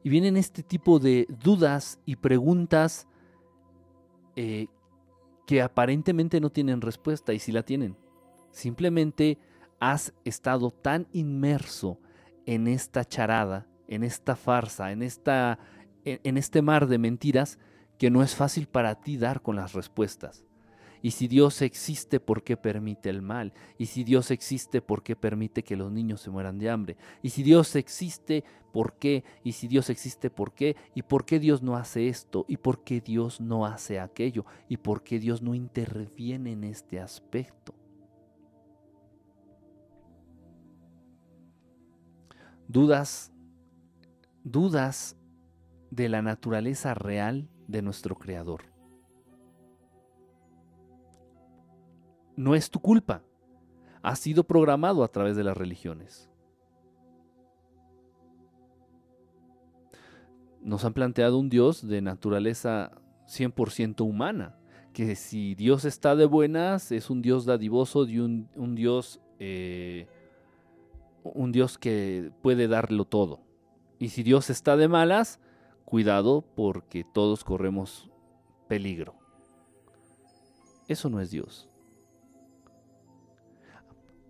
Y vienen este tipo de dudas y preguntas eh, que aparentemente no tienen respuesta y si la tienen. Simplemente has estado tan inmerso en esta charada, en esta farsa, en, esta, en, este mar de mentiras, que no es fácil para ti dar con las respuestas. Y si Dios existe, ¿por qué permite el mal? Y si Dios existe, ¿por qué permite que los niños se mueran de hambre? Y si Dios existe, ¿por qué? Y si Dios existe, ¿por qué? ¿Y por qué Dios no hace esto? ¿Y por qué Dios no hace aquello? ¿Y por qué Dios no interviene en este aspecto? dudas, dudas de la naturaleza real de nuestro Creador. No es tu culpa. Has sido programado a través de las religiones. Nos han planteado un Dios de naturaleza 100% humana, que si Dios está de buenas es un Dios dadivoso, de un, un Dios eh, un Dios que puede darlo todo. Y si Dios está de malas, cuidado porque todos corremos peligro. Eso no es Dios.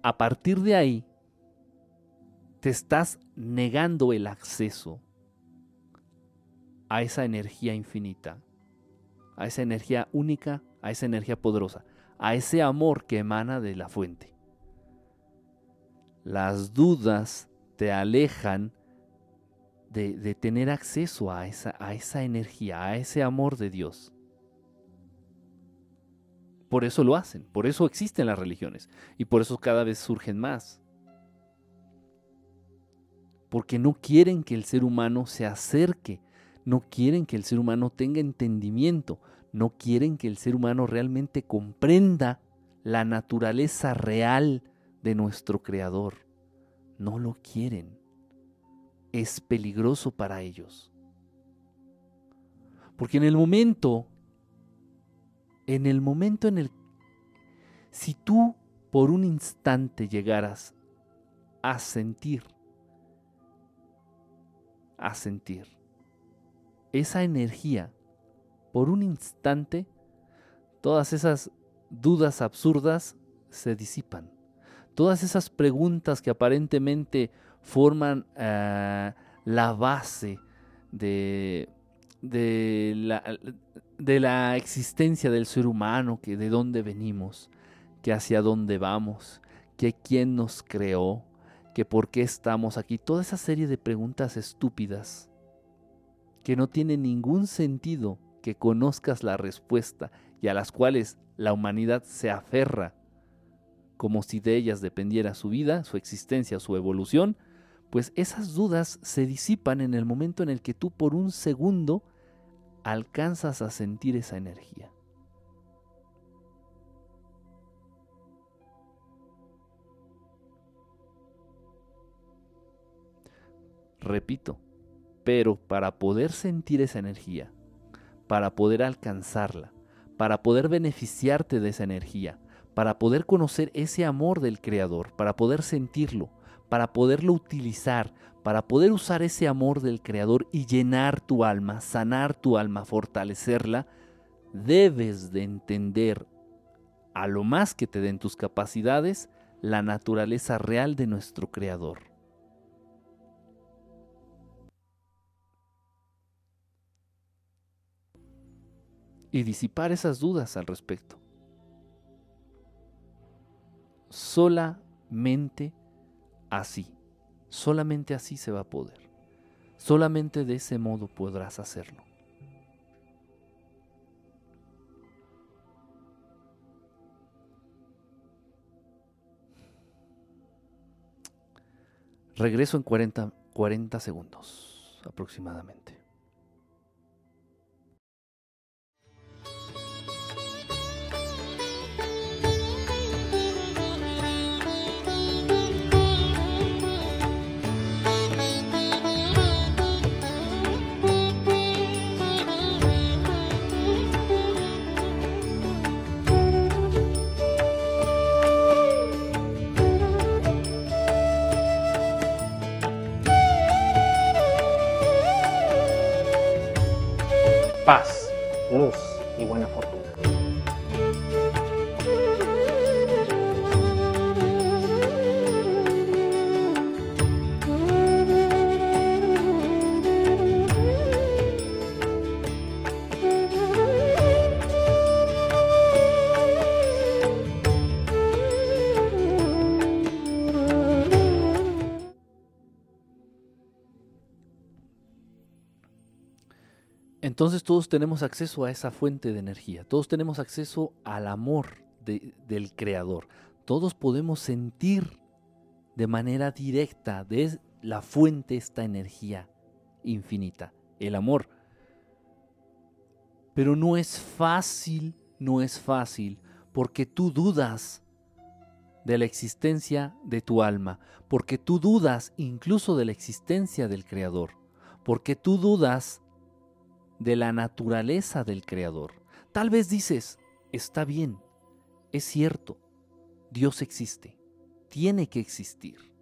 A partir de ahí, te estás negando el acceso a esa energía infinita, a esa energía única, a esa energía poderosa, a ese amor que emana de la fuente. Las dudas te alejan de, tener acceso a esa, energía, a ese amor de Dios. Por eso lo hacen, por eso existen las religiones y por eso cada vez surgen más. Porque no quieren que el ser humano se acerque, no quieren que el ser humano tenga entendimiento, no quieren que el ser humano realmente comprenda la naturaleza real de nuestro Creador. No lo quieren. Es peligroso para ellos. Porque en el momento, en el momento en el... Si tú por un instante llegaras a sentir, a sentir esa energía, por un instante, todas esas dudas absurdas se disipan. Todas esas preguntas que aparentemente forman eh, la base de, de, la, de la existencia del ser humano, que de dónde venimos, que hacia dónde vamos, que quién nos creó, que por qué estamos aquí, toda esa serie de preguntas estúpidas que no tienen ningún sentido que conozcas la respuesta y a las cuales la humanidad se aferra como si de ellas dependiera su vida, su existencia, su evolución, pues esas dudas se disipan en el momento en el que tú por un segundo alcanzas a sentir esa energía. Repito, pero para poder sentir esa energía, para poder alcanzarla, para poder beneficiarte de esa energía, para poder conocer ese amor del Creador, para poder sentirlo, para poderlo utilizar, para poder usar ese amor del Creador y llenar tu alma, sanar tu alma, fortalecerla, debes de entender a lo más que te den tus capacidades, la naturaleza real de nuestro Creador. Y disipar esas dudas al respecto. Solamente así, solamente así se va a poder. Solamente de ese modo podrás hacerlo. Regreso en 40, 40 segundos aproximadamente. Entonces todos tenemos acceso a esa fuente de energía, todos tenemos acceso al amor del Creador, todos podemos sentir de manera directa de la fuente esta energía infinita, el amor. Pero no es fácil, no es fácil, porque tú dudas de la existencia de tu alma, porque tú dudas incluso de la existencia del Creador, porque tú dudas de la naturaleza del Creador. Tal vez dices, está bien, es cierto, Dios existe, tiene que existir.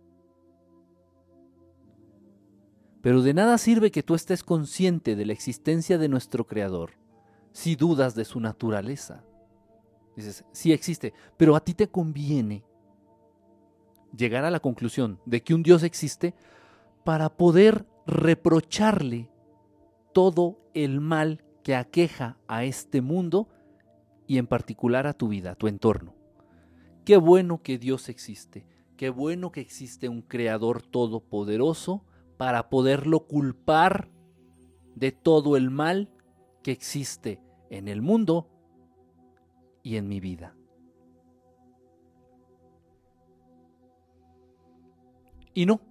Pero de nada sirve que tú estés consciente de la existencia de nuestro Creador si dudas de su naturaleza. Dices, sí existe, pero a ti te conviene llegar a la conclusión de que un Dios existe para poder reprocharle todo el mal que aqueja a este mundo y en particular a tu vida, a tu entorno. Qué bueno que Dios existe, qué bueno que existe un Creador todopoderoso para poderlo culpar de todo el mal que existe en el mundo y en mi vida. Y no,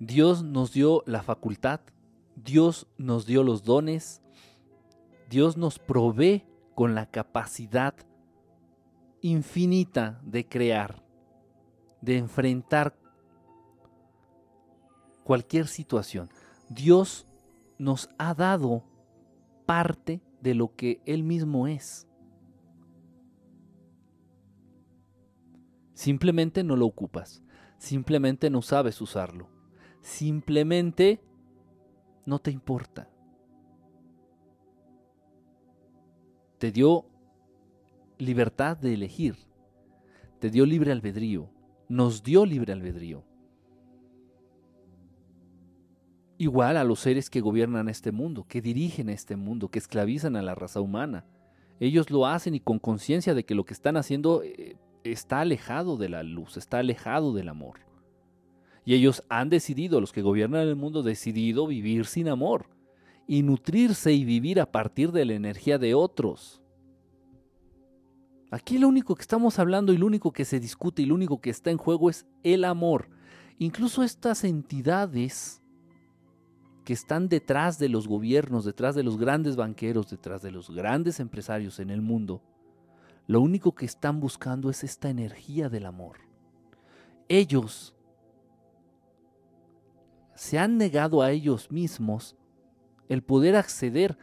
Dios nos dio la facultad, Dios nos dio los dones, Dios nos provee con la capacidad infinita de crear, de enfrentar cualquier situación. Dios nos ha dado parte de lo que Él mismo es. Simplemente no lo ocupas, simplemente no sabes usarlo simplemente no te importa. Te dio libertad de elegir, te dio libre albedrío, nos dio libre albedrío. Igual a los seres que gobiernan este mundo, que dirigen este mundo, que esclavizan a la raza humana. Ellos lo hacen y con conciencia de que lo que están haciendo eh, está alejado de la luz, está alejado del amor. Y ellos han decidido, los que gobiernan el mundo, decidido vivir sin amor y nutrirse y vivir a partir de la energía de otros. Aquí lo único que estamos hablando y lo único que se discute y lo único que está en juego es el amor. Incluso estas entidades que están detrás de los gobiernos, detrás de los grandes banqueros, detrás de los grandes empresarios en el mundo, lo único que están buscando es esta energía del amor. Ellos se han negado a ellos mismos el poder acceder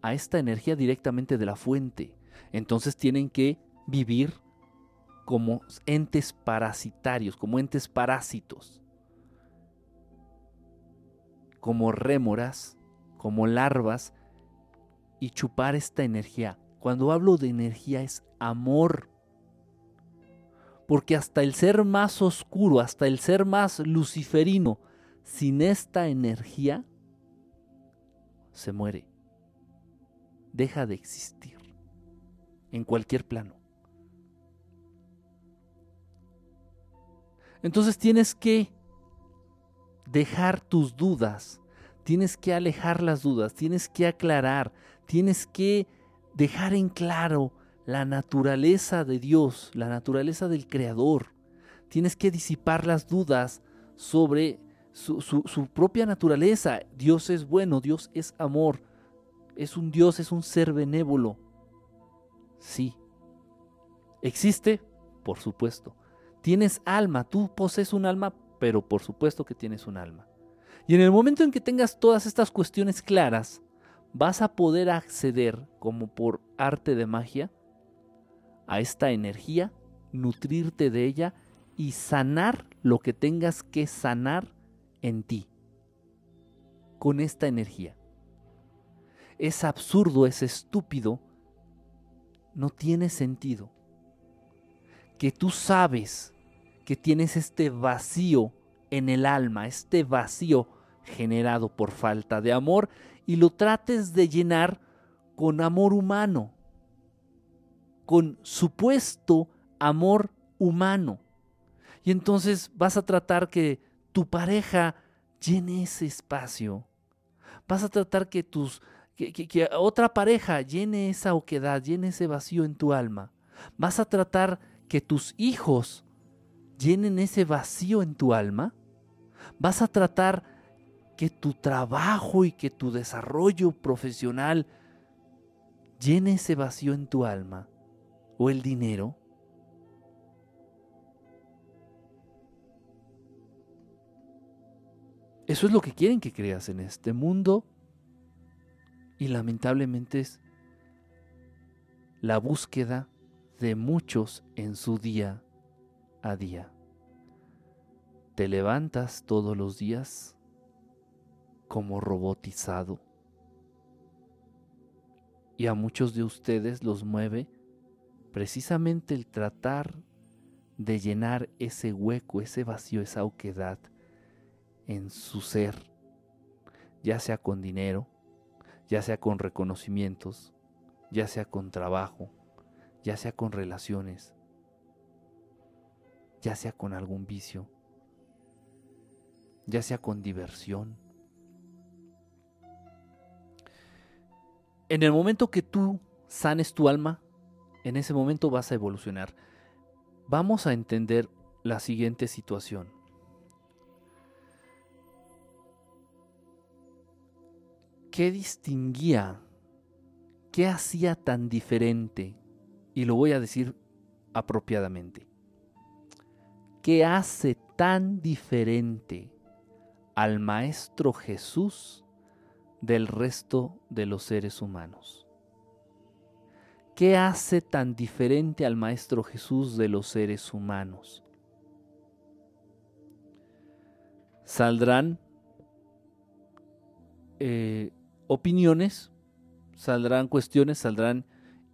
a esta energía directamente de la fuente. Entonces tienen que vivir como entes parasitarios, como entes parásitos, como rémoras, como larvas y chupar esta energía. Cuando hablo de energía es amor. Porque hasta el ser más oscuro, hasta el ser más luciferino, sin esta energía, se muere. Deja de existir. En cualquier plano. Entonces tienes que dejar tus dudas, tienes que alejar las dudas, tienes que aclarar, tienes que dejar en claro la naturaleza de Dios, la naturaleza del Creador. Tienes que disipar las dudas sobre su, propia naturaleza. Dios es bueno, Dios es amor, es un Dios, es un ser benévolo. Sí. ¿Existe? Por supuesto. Tienes alma, tú posees un alma, pero por supuesto que tienes un alma. Y en el momento en que tengas todas estas cuestiones claras, vas a poder acceder, como por arte de magia, a esta energía, nutrirte de ella y sanar lo que tengas que sanar en ti con esta energía. Es absurdo, es estúpido, no tiene sentido que tú sabes que tienes este vacío en el alma, este vacío generado por falta de amor y lo trates de llenar con amor humano, con supuesto amor humano. Y entonces vas a tratar que tu pareja llene ese espacio. Vas a tratar que tus que, que, otra pareja llene esa oquedad, llene ese vacío en tu alma. Vas a tratar que tus hijos llenen ese vacío en tu alma. Vas a tratar que tu trabajo y que tu desarrollo profesional llene ese vacío en tu alma o el dinero. Eso es lo que quieren que creas en este mundo y lamentablemente es la búsqueda de muchos en su día a día. Te levantas todos los días como robotizado. Y a muchos de ustedes los mueve precisamente el tratar de llenar ese hueco, ese vacío, esa oquedad en su ser, ya sea con dinero, ya sea con reconocimientos, ya sea con trabajo, ya sea con relaciones, ya sea con algún vicio, ya sea con diversión. En el momento que tú sanes tu alma, en ese momento vas a evolucionar. Vamos a entender la siguiente situación. ¿Qué distinguía? ¿Qué hacía tan diferente? Y lo voy a decir apropiadamente. ¿Qué hace tan diferente al Maestro Jesús del resto de los seres humanos? ¿Qué hace tan diferente al Maestro Jesús de los seres humanos? Saldrán eh, opiniones, saldrán cuestiones, saldrán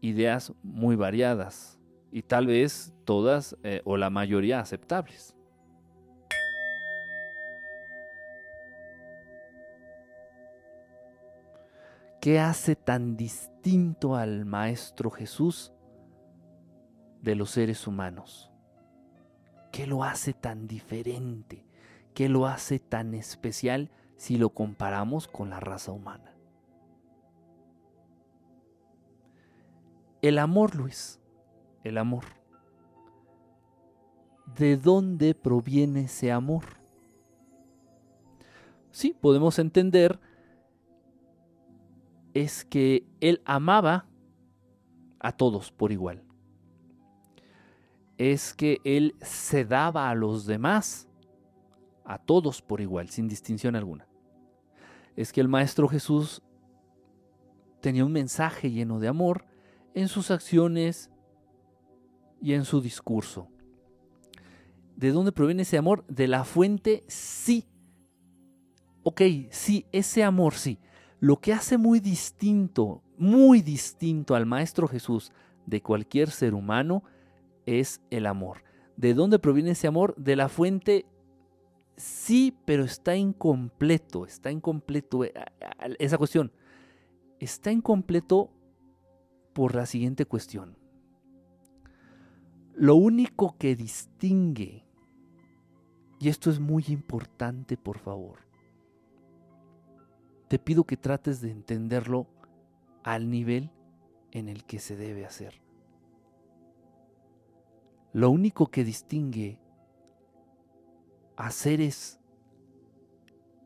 ideas muy variadas y tal vez todas eh, o la mayoría aceptables. ¿Qué hace tan distinto al Maestro Jesús de los seres humanos? ¿Qué lo hace tan diferente? ¿Qué lo hace tan especial si lo comparamos con la raza humana? El amor, Luis el amor. ¿De dónde proviene ese amor? Sí, podemos entender es que él amaba a todos por igual. Es que él se daba a los demás, a todos por igual, sin distinción alguna. Es que el Maestro Jesús tenía un mensaje lleno de amor en sus acciones, y en su discurso. ¿De dónde proviene ese amor? De la fuente, sí. Ok, sí, ese amor sí. Lo que hace muy distinto, muy distinto al Maestro Jesús de cualquier ser humano es el amor. ¿De dónde proviene ese amor? De la fuente, sí, pero está incompleto, está incompleto eh, esa cuestión. Está incompleto por la siguiente cuestión. Lo único que distingue, y esto es muy importante, por favor, te pido que trates de entenderlo al nivel en el que se debe hacer. Lo único que distingue a seres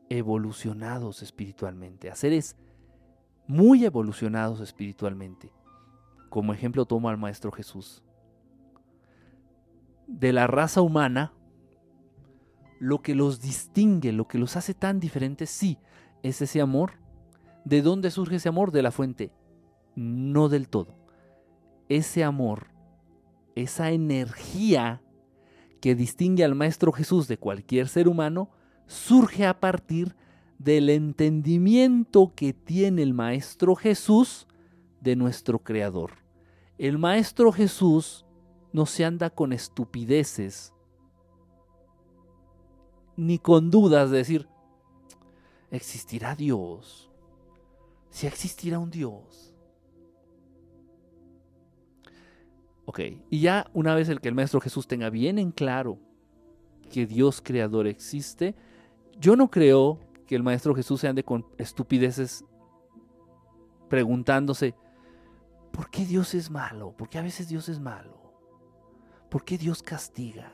evolucionados espiritualmente, a seres muy evolucionados espiritualmente. Como ejemplo tomo al Maestro Jesús. De la raza humana, lo que los distingue, lo que los hace tan diferentes, sí, es ese amor. ¿De dónde surge ese amor? De la fuente. No del todo. Ese amor esa energía que distingue al Maestro Jesús de cualquier ser humano, surge a partir del entendimiento que tiene el Maestro Jesús de nuestro Creador. El Maestro Jesús no se anda con estupideces ni con dudas de decir, ¿existirá Dios? Si existirá un Dios. Ok, y ya una vez el que el Maestro Jesús tenga bien en claro que Dios creador existe, yo no creo que el Maestro Jesús se ande con estupideces preguntándose, ¿por qué Dios es malo? ¿Por qué a veces Dios es malo? ¿Por qué Dios castiga?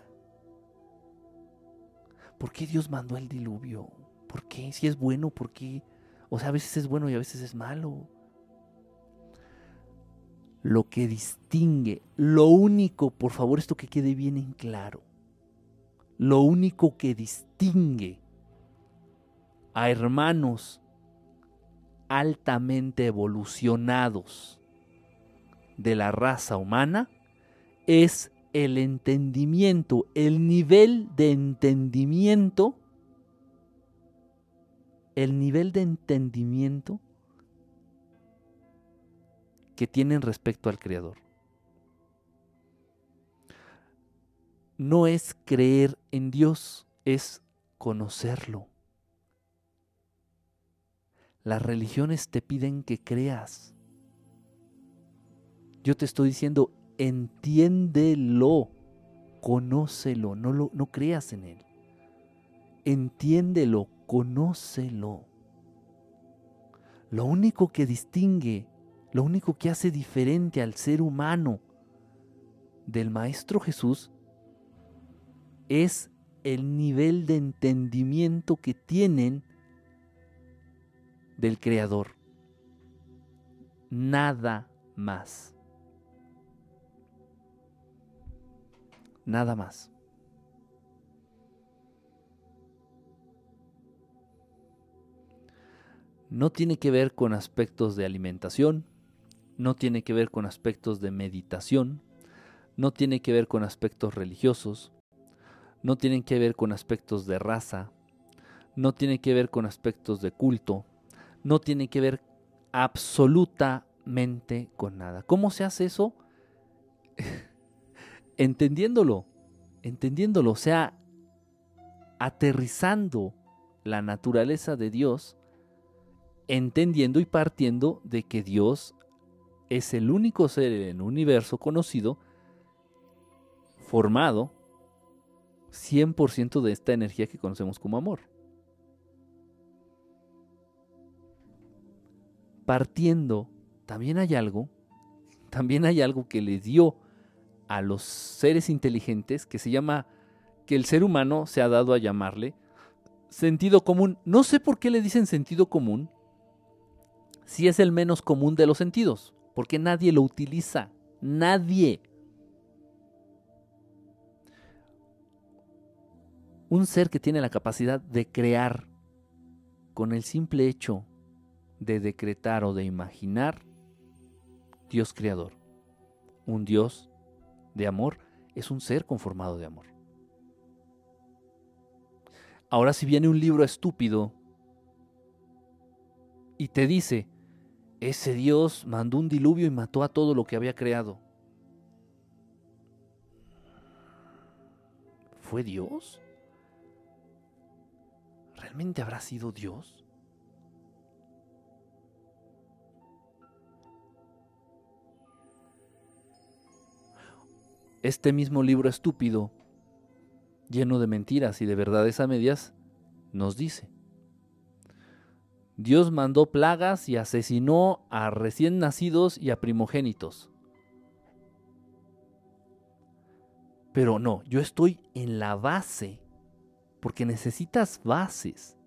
¿Por qué Dios mandó el diluvio? ¿Por qué? Si es bueno, ¿por qué? O sea, a veces es bueno y a veces es malo lo que distingue, lo único, por favor, esto que quede bien en claro, lo único que distingue a hermanos altamente evolucionados de la raza humana es el entendimiento, el nivel de entendimiento, el nivel de entendimiento que tienen respecto al Creador. No es creer en Dios, es conocerlo. Las religiones te piden que creas. Yo te estoy diciendo, entiéndelo, conócelo, no, lo, no creas en él. Entiéndelo, conócelo. Lo único que distingue lo único que hace diferente al ser humano del Maestro Jesús es el nivel de entendimiento que tienen del Creador. Nada más. Nada más. No tiene que ver con aspectos de alimentación, no tiene que ver con aspectos de meditación, no tiene que ver con aspectos religiosos, no tiene que ver con aspectos de raza, no tiene que ver con aspectos de culto, no tiene que ver absolutamente con nada. ¿Cómo se hace eso? entendiéndolo, entendiéndolo, o sea, aterrizando la naturaleza de Dios, entendiendo y partiendo de que Dios es el único ser en el universo conocido formado 100% de esta energía que conocemos como amor. Partiendo, también hay algo, también hay algo que le dio a los seres inteligentes que se llama, que el ser humano se ha dado a llamarle sentido común. No sé por qué le dicen sentido común, si es el menos común de los sentidos porque nadie lo utiliza. Nadie. Un ser que tiene la capacidad de crear con el simple hecho de decretar o de imaginar, Dios creador. Un Dios de amor es un ser conformado de amor. Ahora si viene un libro estúpido y te dice, ese Dios mandó un diluvio y mató a todo lo que había creado. ¿Fue Dios? ¿Realmente habrá sido Dios? Este mismo libro estúpido, lleno de mentiras y de verdades a medias, nos dice, Dios mandó plagas y asesinó a recién nacidos y a primogénitos. Pero no, yo estoy en la base, porque necesitas bases.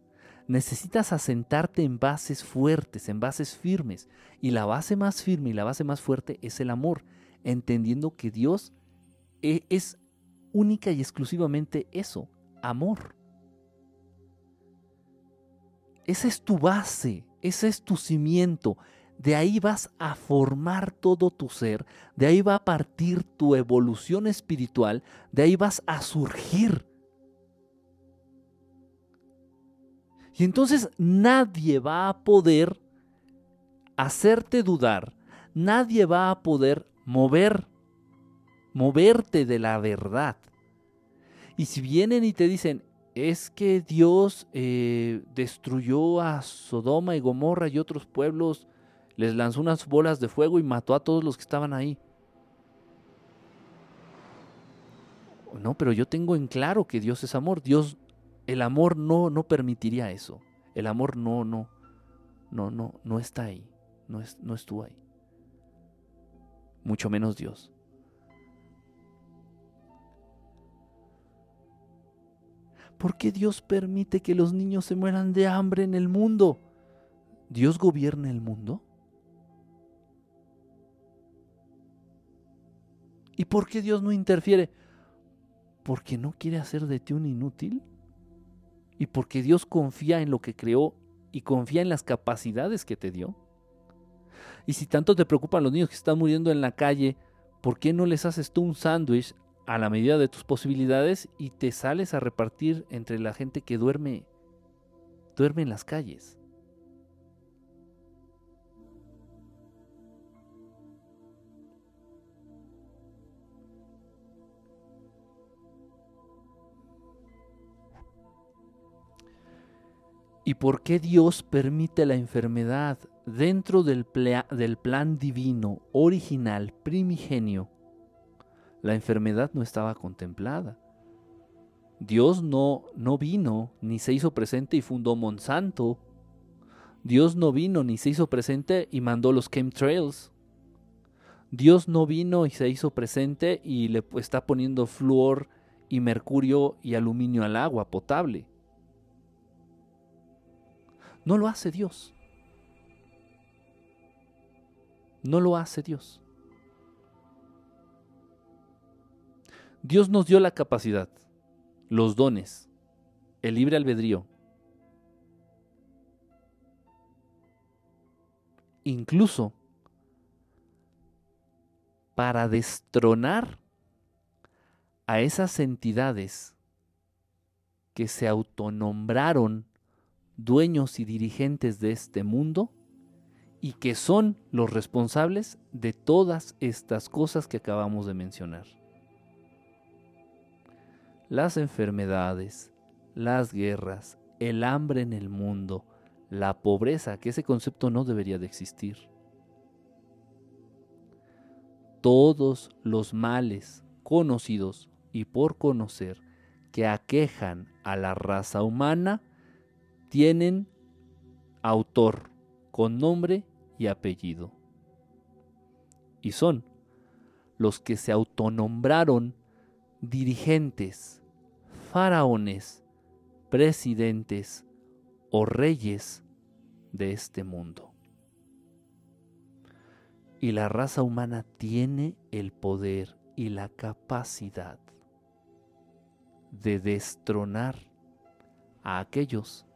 Necesitas asentarte en bases fuertes, en bases firmes. Y la base más firme y la base más fuerte es el amor, entendiendo que Dios es única y exclusivamente eso, amor. Esa es tu base, ese es tu cimiento. De ahí vas a formar todo tu ser, de ahí va a partir tu evolución espiritual, de ahí vas a surgir. Y entonces nadie va a poder hacerte dudar, nadie va a poder mover, moverte de la verdad. Y si vienen y te dicen, es que Dios eh, destruyó a Sodoma y Gomorra y otros pueblos, les lanzó unas bolas de fuego y mató a todos los que estaban ahí. No, pero yo tengo en claro que Dios es amor. Dios, el amor no, no permitiría eso. El amor no, no, no, no, no está ahí. No, es, no estuvo ahí. Mucho menos Dios. ¿Por qué Dios permite que los niños se mueran de hambre en el mundo? ¿Dios gobierna el mundo? ¿Y por qué Dios no interfiere? ¿Porque no quiere hacer de ti un inútil? ¿Y porque Dios confía en lo que creó y confía en las capacidades que te dio? Y si tanto te preocupan los niños que están muriendo en la calle, ¿por qué no les haces tú un sándwich a la medida de tus posibilidades y te sales a repartir entre la gente que duerme duerme en las calles. ¿Y por qué Dios permite la enfermedad dentro del, del plan divino, original, primigenio? La enfermedad no estaba contemplada. Dios no, no vino ni se hizo presente y fundó Monsanto. Dios no vino ni se hizo presente y mandó los chemtrails. Dios no vino y se hizo presente y le está poniendo flúor y mercurio y aluminio al agua potable. No lo hace Dios. No lo hace Dios. Dios nos dio la capacidad, los dones, el libre albedrío. Incluso para destronar a esas entidades que se autonombraron dueños y dirigentes de este mundo y que son los responsables de todas estas cosas que acabamos de mencionar las enfermedades, las guerras, el hambre en el mundo, la pobreza, que ese concepto no debería de existir. Todos los males conocidos y por conocer que aquejan a la raza humana tienen autor con nombre y apellido. Y son los que se autonombraron dirigentes, faraones, presidentes o reyes de este mundo. Y la raza humana tiene el poder y la capacidad de destronar a aquellos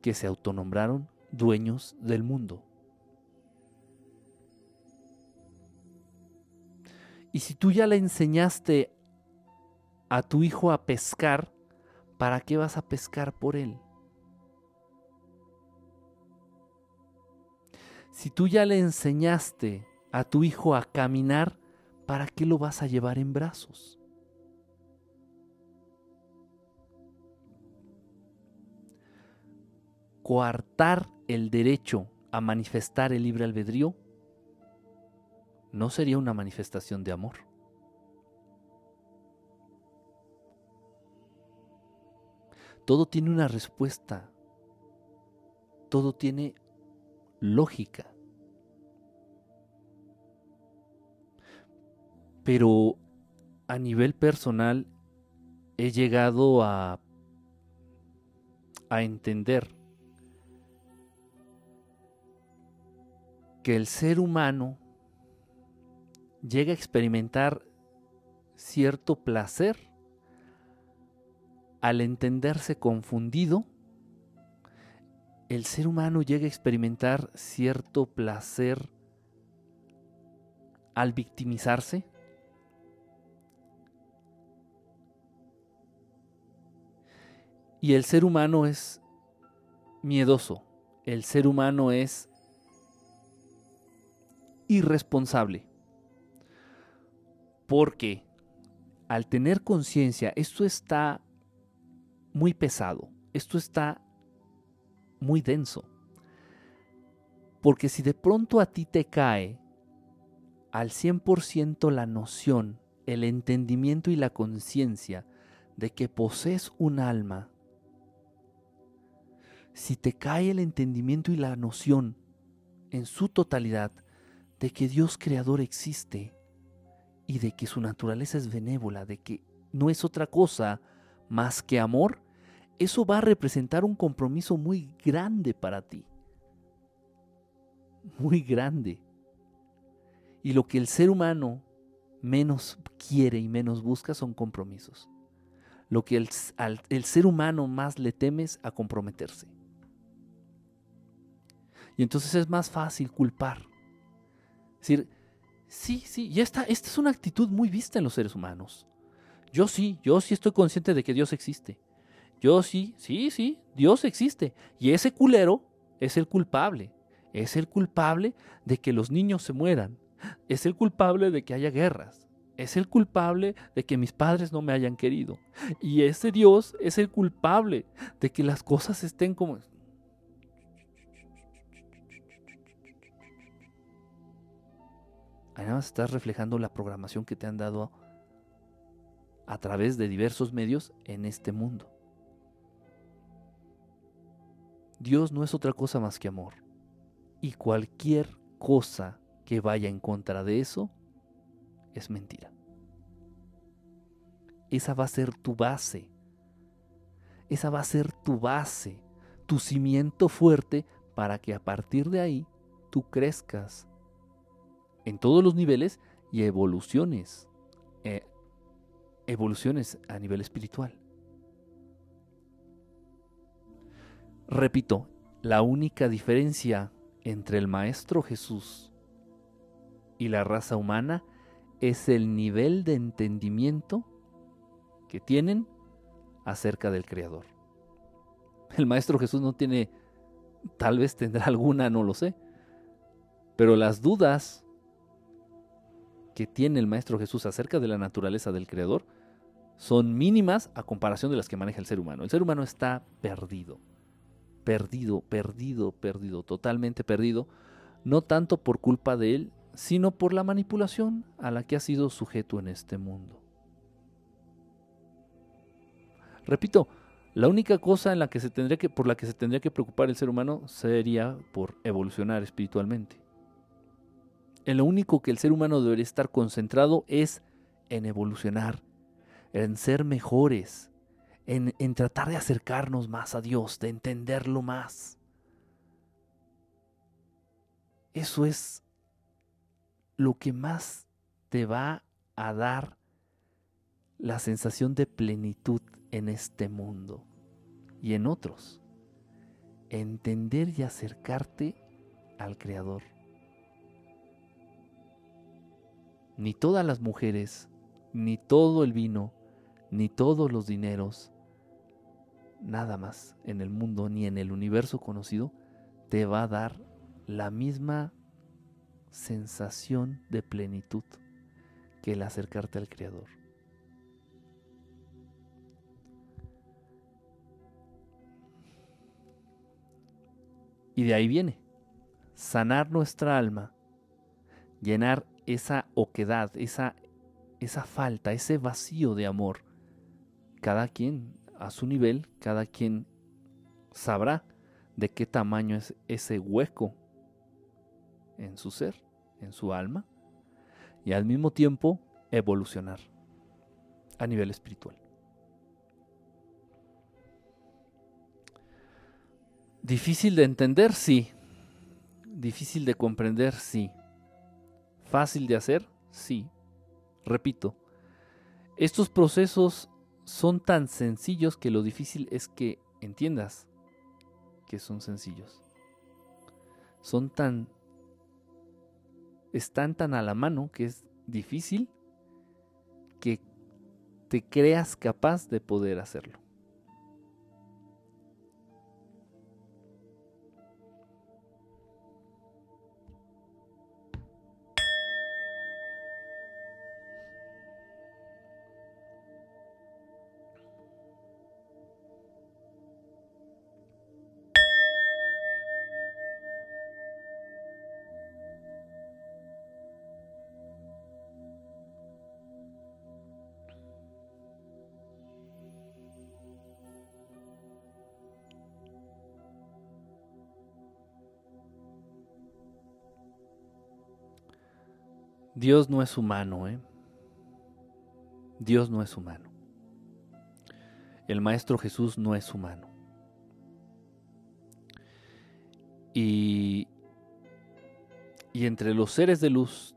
que se autonombraron dueños del mundo. Y si tú ya le enseñaste a tu hijo a pescar, ¿para qué vas a pescar por él? Si tú ya le enseñaste a tu hijo a caminar, ¿para qué lo vas a llevar en brazos? Coartar el derecho a manifestar el libre albedrío no sería una manifestación de amor. Todo tiene una respuesta. Todo tiene lógica. Pero a nivel personal he llegado a, a entender que el ser humano llega a experimentar cierto placer al entenderse confundido, el ser humano llega a experimentar cierto placer al victimizarse. Y el ser humano es miedoso, el ser humano es irresponsable. Porque al tener conciencia, esto está muy pesado, esto está muy denso. Porque si de pronto a ti te cae al 100% la noción, el entendimiento y la conciencia de que posees un alma, si te cae el entendimiento y la noción en su totalidad de que Dios creador existe y de que su naturaleza es benévola, de que no es otra cosa más que amor, eso va a representar un compromiso muy grande para ti. Muy grande. Y lo que el ser humano menos quiere y menos busca son compromisos. Lo que el, el ser humano más le teme es a comprometerse. Y entonces es más fácil culpar es decir, sí, sí, y esta, esta es una actitud muy vista en los seres humanos. Yo sí, yo sí estoy consciente de que Dios existe. Yo sí, sí, sí, Dios existe. Y ese culero es el culpable. Es el culpable de que los niños se mueran. Es el culpable de que haya guerras. Es el culpable de que mis padres no me hayan querido. Y ese Dios es el culpable de que las cosas estén como... Además estás reflejando la programación que te han dado a través de diversos medios en este mundo. Dios no es otra cosa más que amor. Y cualquier cosa que vaya en contra de eso es mentira. Esa va a ser tu base. Esa va a ser tu base, tu cimiento fuerte para que a partir de ahí tú crezcas en todos los niveles y evoluciones, eh, evoluciones a nivel espiritual. Repito, la única diferencia entre el Maestro Jesús y la raza humana es el nivel de entendimiento que tienen acerca del Creador. El Maestro Jesús no tiene, tal vez tendrá alguna, no lo sé, pero las dudas que tiene el Maestro Jesús acerca de la naturaleza del Creador son mínimas a comparación de las que maneja el ser humano. El ser humano está perdido, perdido, perdido, perdido, totalmente perdido, no tanto por culpa de él, sino por la manipulación a la que ha sido sujeto en este mundo. Repito, la única cosa en la que se tendría que, por la que se tendría que preocupar el ser humano sería por evolucionar espiritualmente en lo único que el ser humano debería estar concentrado es en evolucionar, en ser mejores, en, en, tratar de acercarnos más a Dios, de entenderlo más. Eso es lo que más te va a dar la sensación de plenitud en este mundo y en otros. Entender y acercarte al Creador. Ni todas las mujeres, ni todo el vino, ni todos los dineros, nada más en el mundo ni en el universo conocido, te va a dar la misma sensación de plenitud que el acercarte al Creador. Y de ahí viene, sanar nuestra alma, llenar esa oquedad, esa, esa falta, ese vacío de amor. Cada quien a su nivel, cada quien sabrá de qué tamaño es ese hueco en su ser, en su alma, y al mismo tiempo evolucionar a nivel espiritual. Difícil de entender, sí. Difícil de comprender, sí. Fácil de hacer, sí. Repito, estos procesos son tan sencillos que lo difícil es que entiendas que son sencillos. Son tan... están tan a la mano que es difícil que te creas capaz de poder hacerlo. Dios no es humano, ¿eh? Dios no es humano. El Maestro Jesús no es humano. Y, y entre los seres de luz,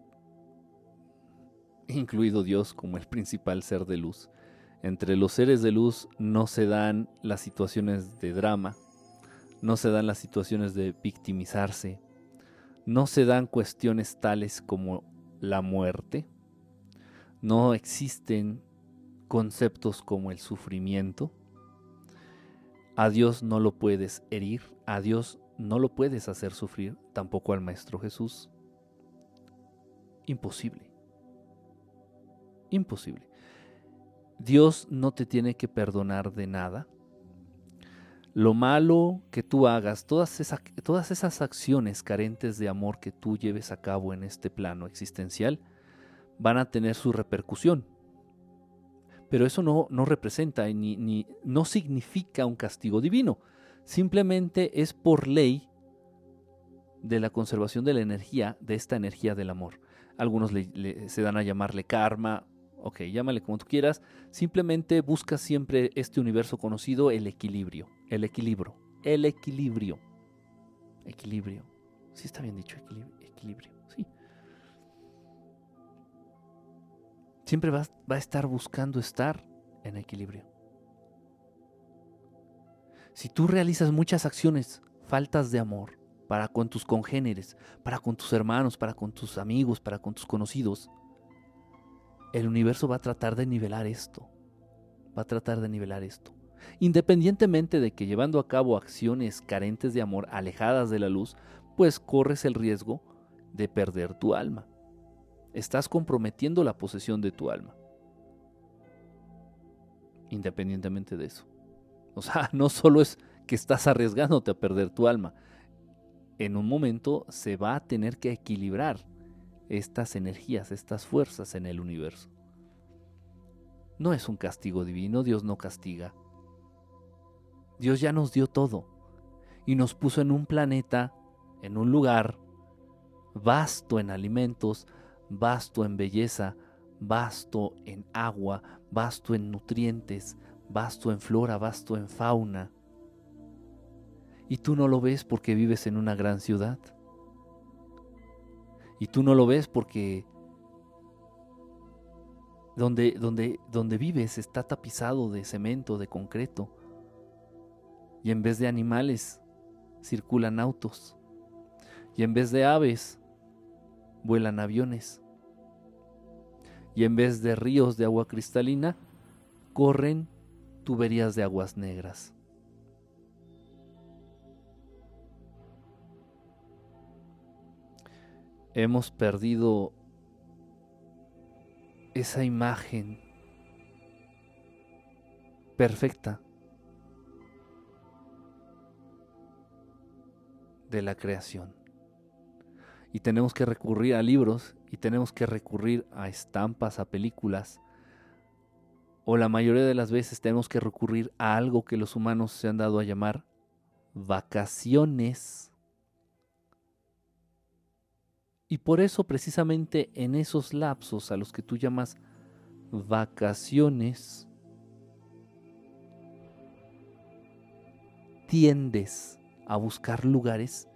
incluido Dios como el principal ser de luz, entre los seres de luz no se dan las situaciones de drama, no se dan las situaciones de victimizarse, no se dan cuestiones tales como la muerte, no existen conceptos como el sufrimiento. A Dios no lo puedes herir, a Dios no lo puedes hacer sufrir, tampoco al Maestro Jesús. Imposible. Imposible. Dios no te tiene que perdonar de nada. Lo malo que tú hagas, todas, esas acciones carentes de amor que tú lleves a cabo en este plano existencial, van a tener su repercusión. Pero eso no, no representa ni, ni no significa un castigo divino. Simplemente es por ley de la conservación de la energía, de esta energía del amor. Algunos se dan a llamarle karma, ok, llámale como tú quieras. Simplemente busca siempre este universo conocido, el equilibrio. El equilibrio. El equilibrio. Equilibrio. Sí está bien dicho, equilibrio. Sí. Siempre va a estar buscando estar en equilibrio. Si tú realizas muchas acciones, faltas de amor, para con tus congéneres, para con tus hermanos, para con tus amigos, para con tus conocidos, el universo va a tratar de nivelar esto. Va a tratar de nivelar esto. Independientemente de que llevando a cabo acciones carentes de amor, alejadas de la luz, pues corres el riesgo de perder tu alma. Estás comprometiendo la posesión de tu alma. Independientemente de eso. O sea, no solo es que estás arriesgándote a perder tu alma. En un momento se va a tener que equilibrar estas energías, estas fuerzas en el universo. No es un castigo divino, Dios no castiga. Dios ya nos dio todo y nos puso en un planeta, en un lugar vasto en alimentos, vasto en belleza, vasto en agua, vasto en nutrientes, vasto en flora, vasto en fauna. Y tú no lo ves porque vives en una gran ciudad. Y tú no lo ves porque donde, donde, donde vives está tapizado de cemento, de concreto y en vez de animales circulan autos. Y en vez de aves vuelan aviones. Y en vez de ríos de agua cristalina corren tuberías de aguas negras. hemos perdido esa imagen perfecta de la creación. Y tenemos que recurrir a libros y tenemos que recurrir a estampas, a películas, o la mayoría de las veces tenemos que recurrir a algo que los humanos se han dado a llamar vacaciones. Y por eso precisamente en esos lapsos a los que tú llamas vacaciones, tiendes a buscar lugares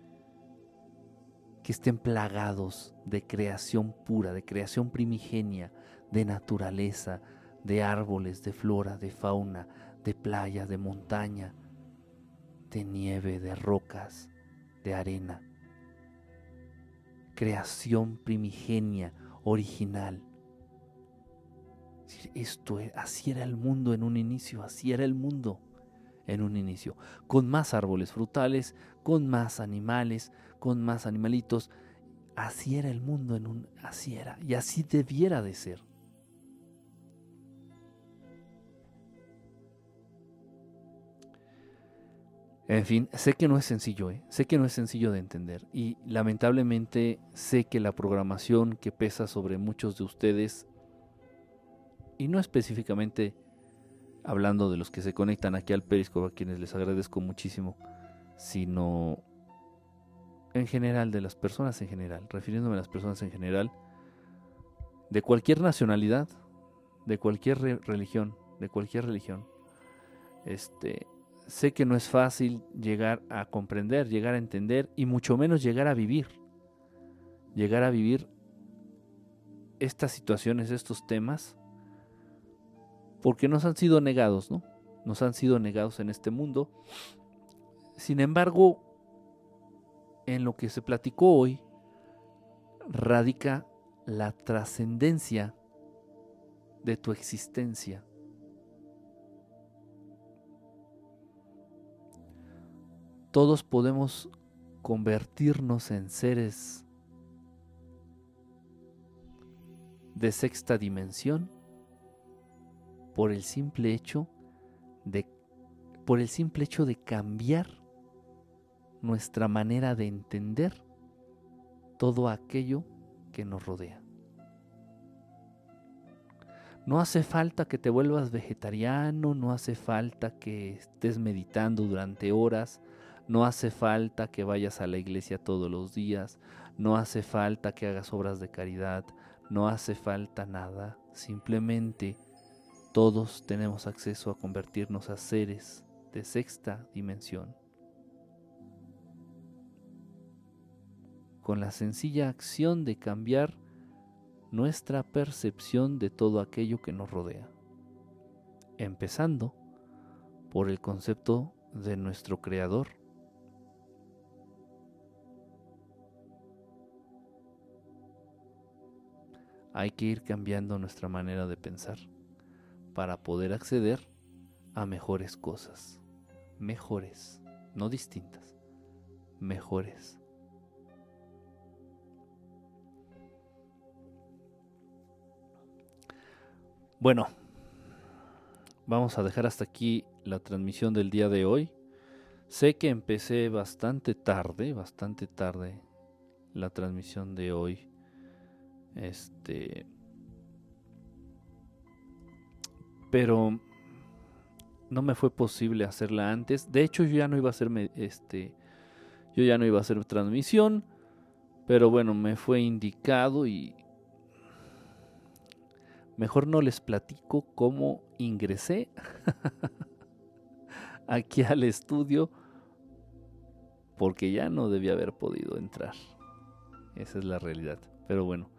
que estén plagados de creación pura, de creación primigenia, de naturaleza, de árboles, de flora, de fauna, de playa, de montaña, de nieve, de rocas, de arena. Creación primigenia, original. Esto, así era el mundo en un inicio, así era el mundo en un inicio, con más árboles frutales, con más animales, con más animalitos. Así era el mundo en un así era y así debiera de ser. En fin, sé que no es sencillo, ¿eh? sé que no es sencillo de entender y lamentablemente sé que la programación que pesa sobre muchos de ustedes, y no específicamente hablando de los que se conectan aquí al Periscope, a quienes les agradezco muchísimo, sino en general, de las personas en general, refiriéndome a las personas en general, de cualquier nacionalidad, de cualquier religión, de cualquier religión. Este, sé que no es fácil llegar a comprender, llegar a entender y mucho menos llegar a vivir. Llegar a vivir estas situaciones, estos temas porque nos han sido negados, ¿no? Nos han sido negados en este mundo. Sin embargo, en lo que se platicó hoy, radica la trascendencia de tu existencia. Todos podemos convertirnos en seres de sexta dimensión por el simple hecho de por el simple hecho de cambiar nuestra manera de entender todo aquello que nos rodea. No hace falta que te vuelvas vegetariano, no hace falta que estés meditando durante horas, no hace falta que vayas a la iglesia todos los días, no hace falta que hagas obras de caridad, no hace falta nada, simplemente todos tenemos acceso a convertirnos a seres de sexta dimensión. Con la sencilla acción de cambiar nuestra percepción de todo aquello que nos rodea. Empezando por el concepto de nuestro Creador. Hay que ir cambiando nuestra manera de pensar para poder acceder a mejores cosas. Mejores, no distintas, mejores. Bueno, vamos a dejar hasta aquí la transmisión del día de hoy. Sé que empecé bastante tarde, bastante tarde la transmisión de hoy. Este, pero no me fue posible hacerla antes. De hecho, yo ya no iba a hacer este yo ya no iba a hacer transmisión, pero bueno, me fue indicado y mejor no les platico cómo ingresé aquí al estudio porque ya no debía haber podido entrar. Esa es la realidad. Pero bueno,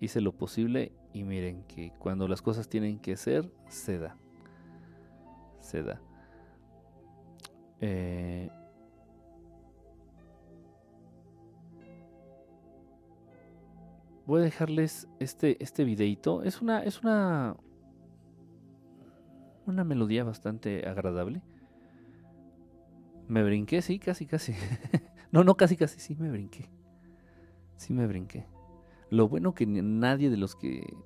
hice lo posible y miren que cuando las cosas tienen que ser, se da. Se da. Eh, voy a dejarles este, este videito. Es una, es una, una melodía bastante agradable. Me brinqué, sí, casi, casi. no, no, casi, casi, sí, me brinqué. Sí me brinqué. Lo bueno que nadie de los que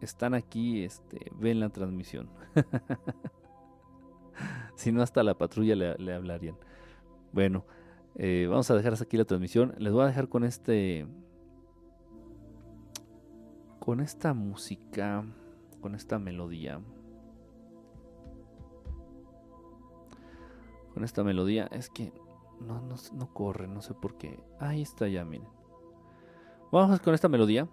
están aquí este, ven la transmisión. si no, hasta la patrulla le, hablarían. Bueno, eh, vamos a dejar hasta aquí la transmisión. Les voy a dejar con este. Con esta música. Con esta melodía. Con esta melodía. Es que no, no, no corre, no sé por qué. Ahí está ya, miren. Vamos con esta melodía.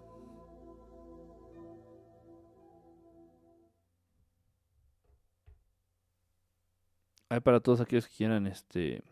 Hay para todos aquellos que quieran este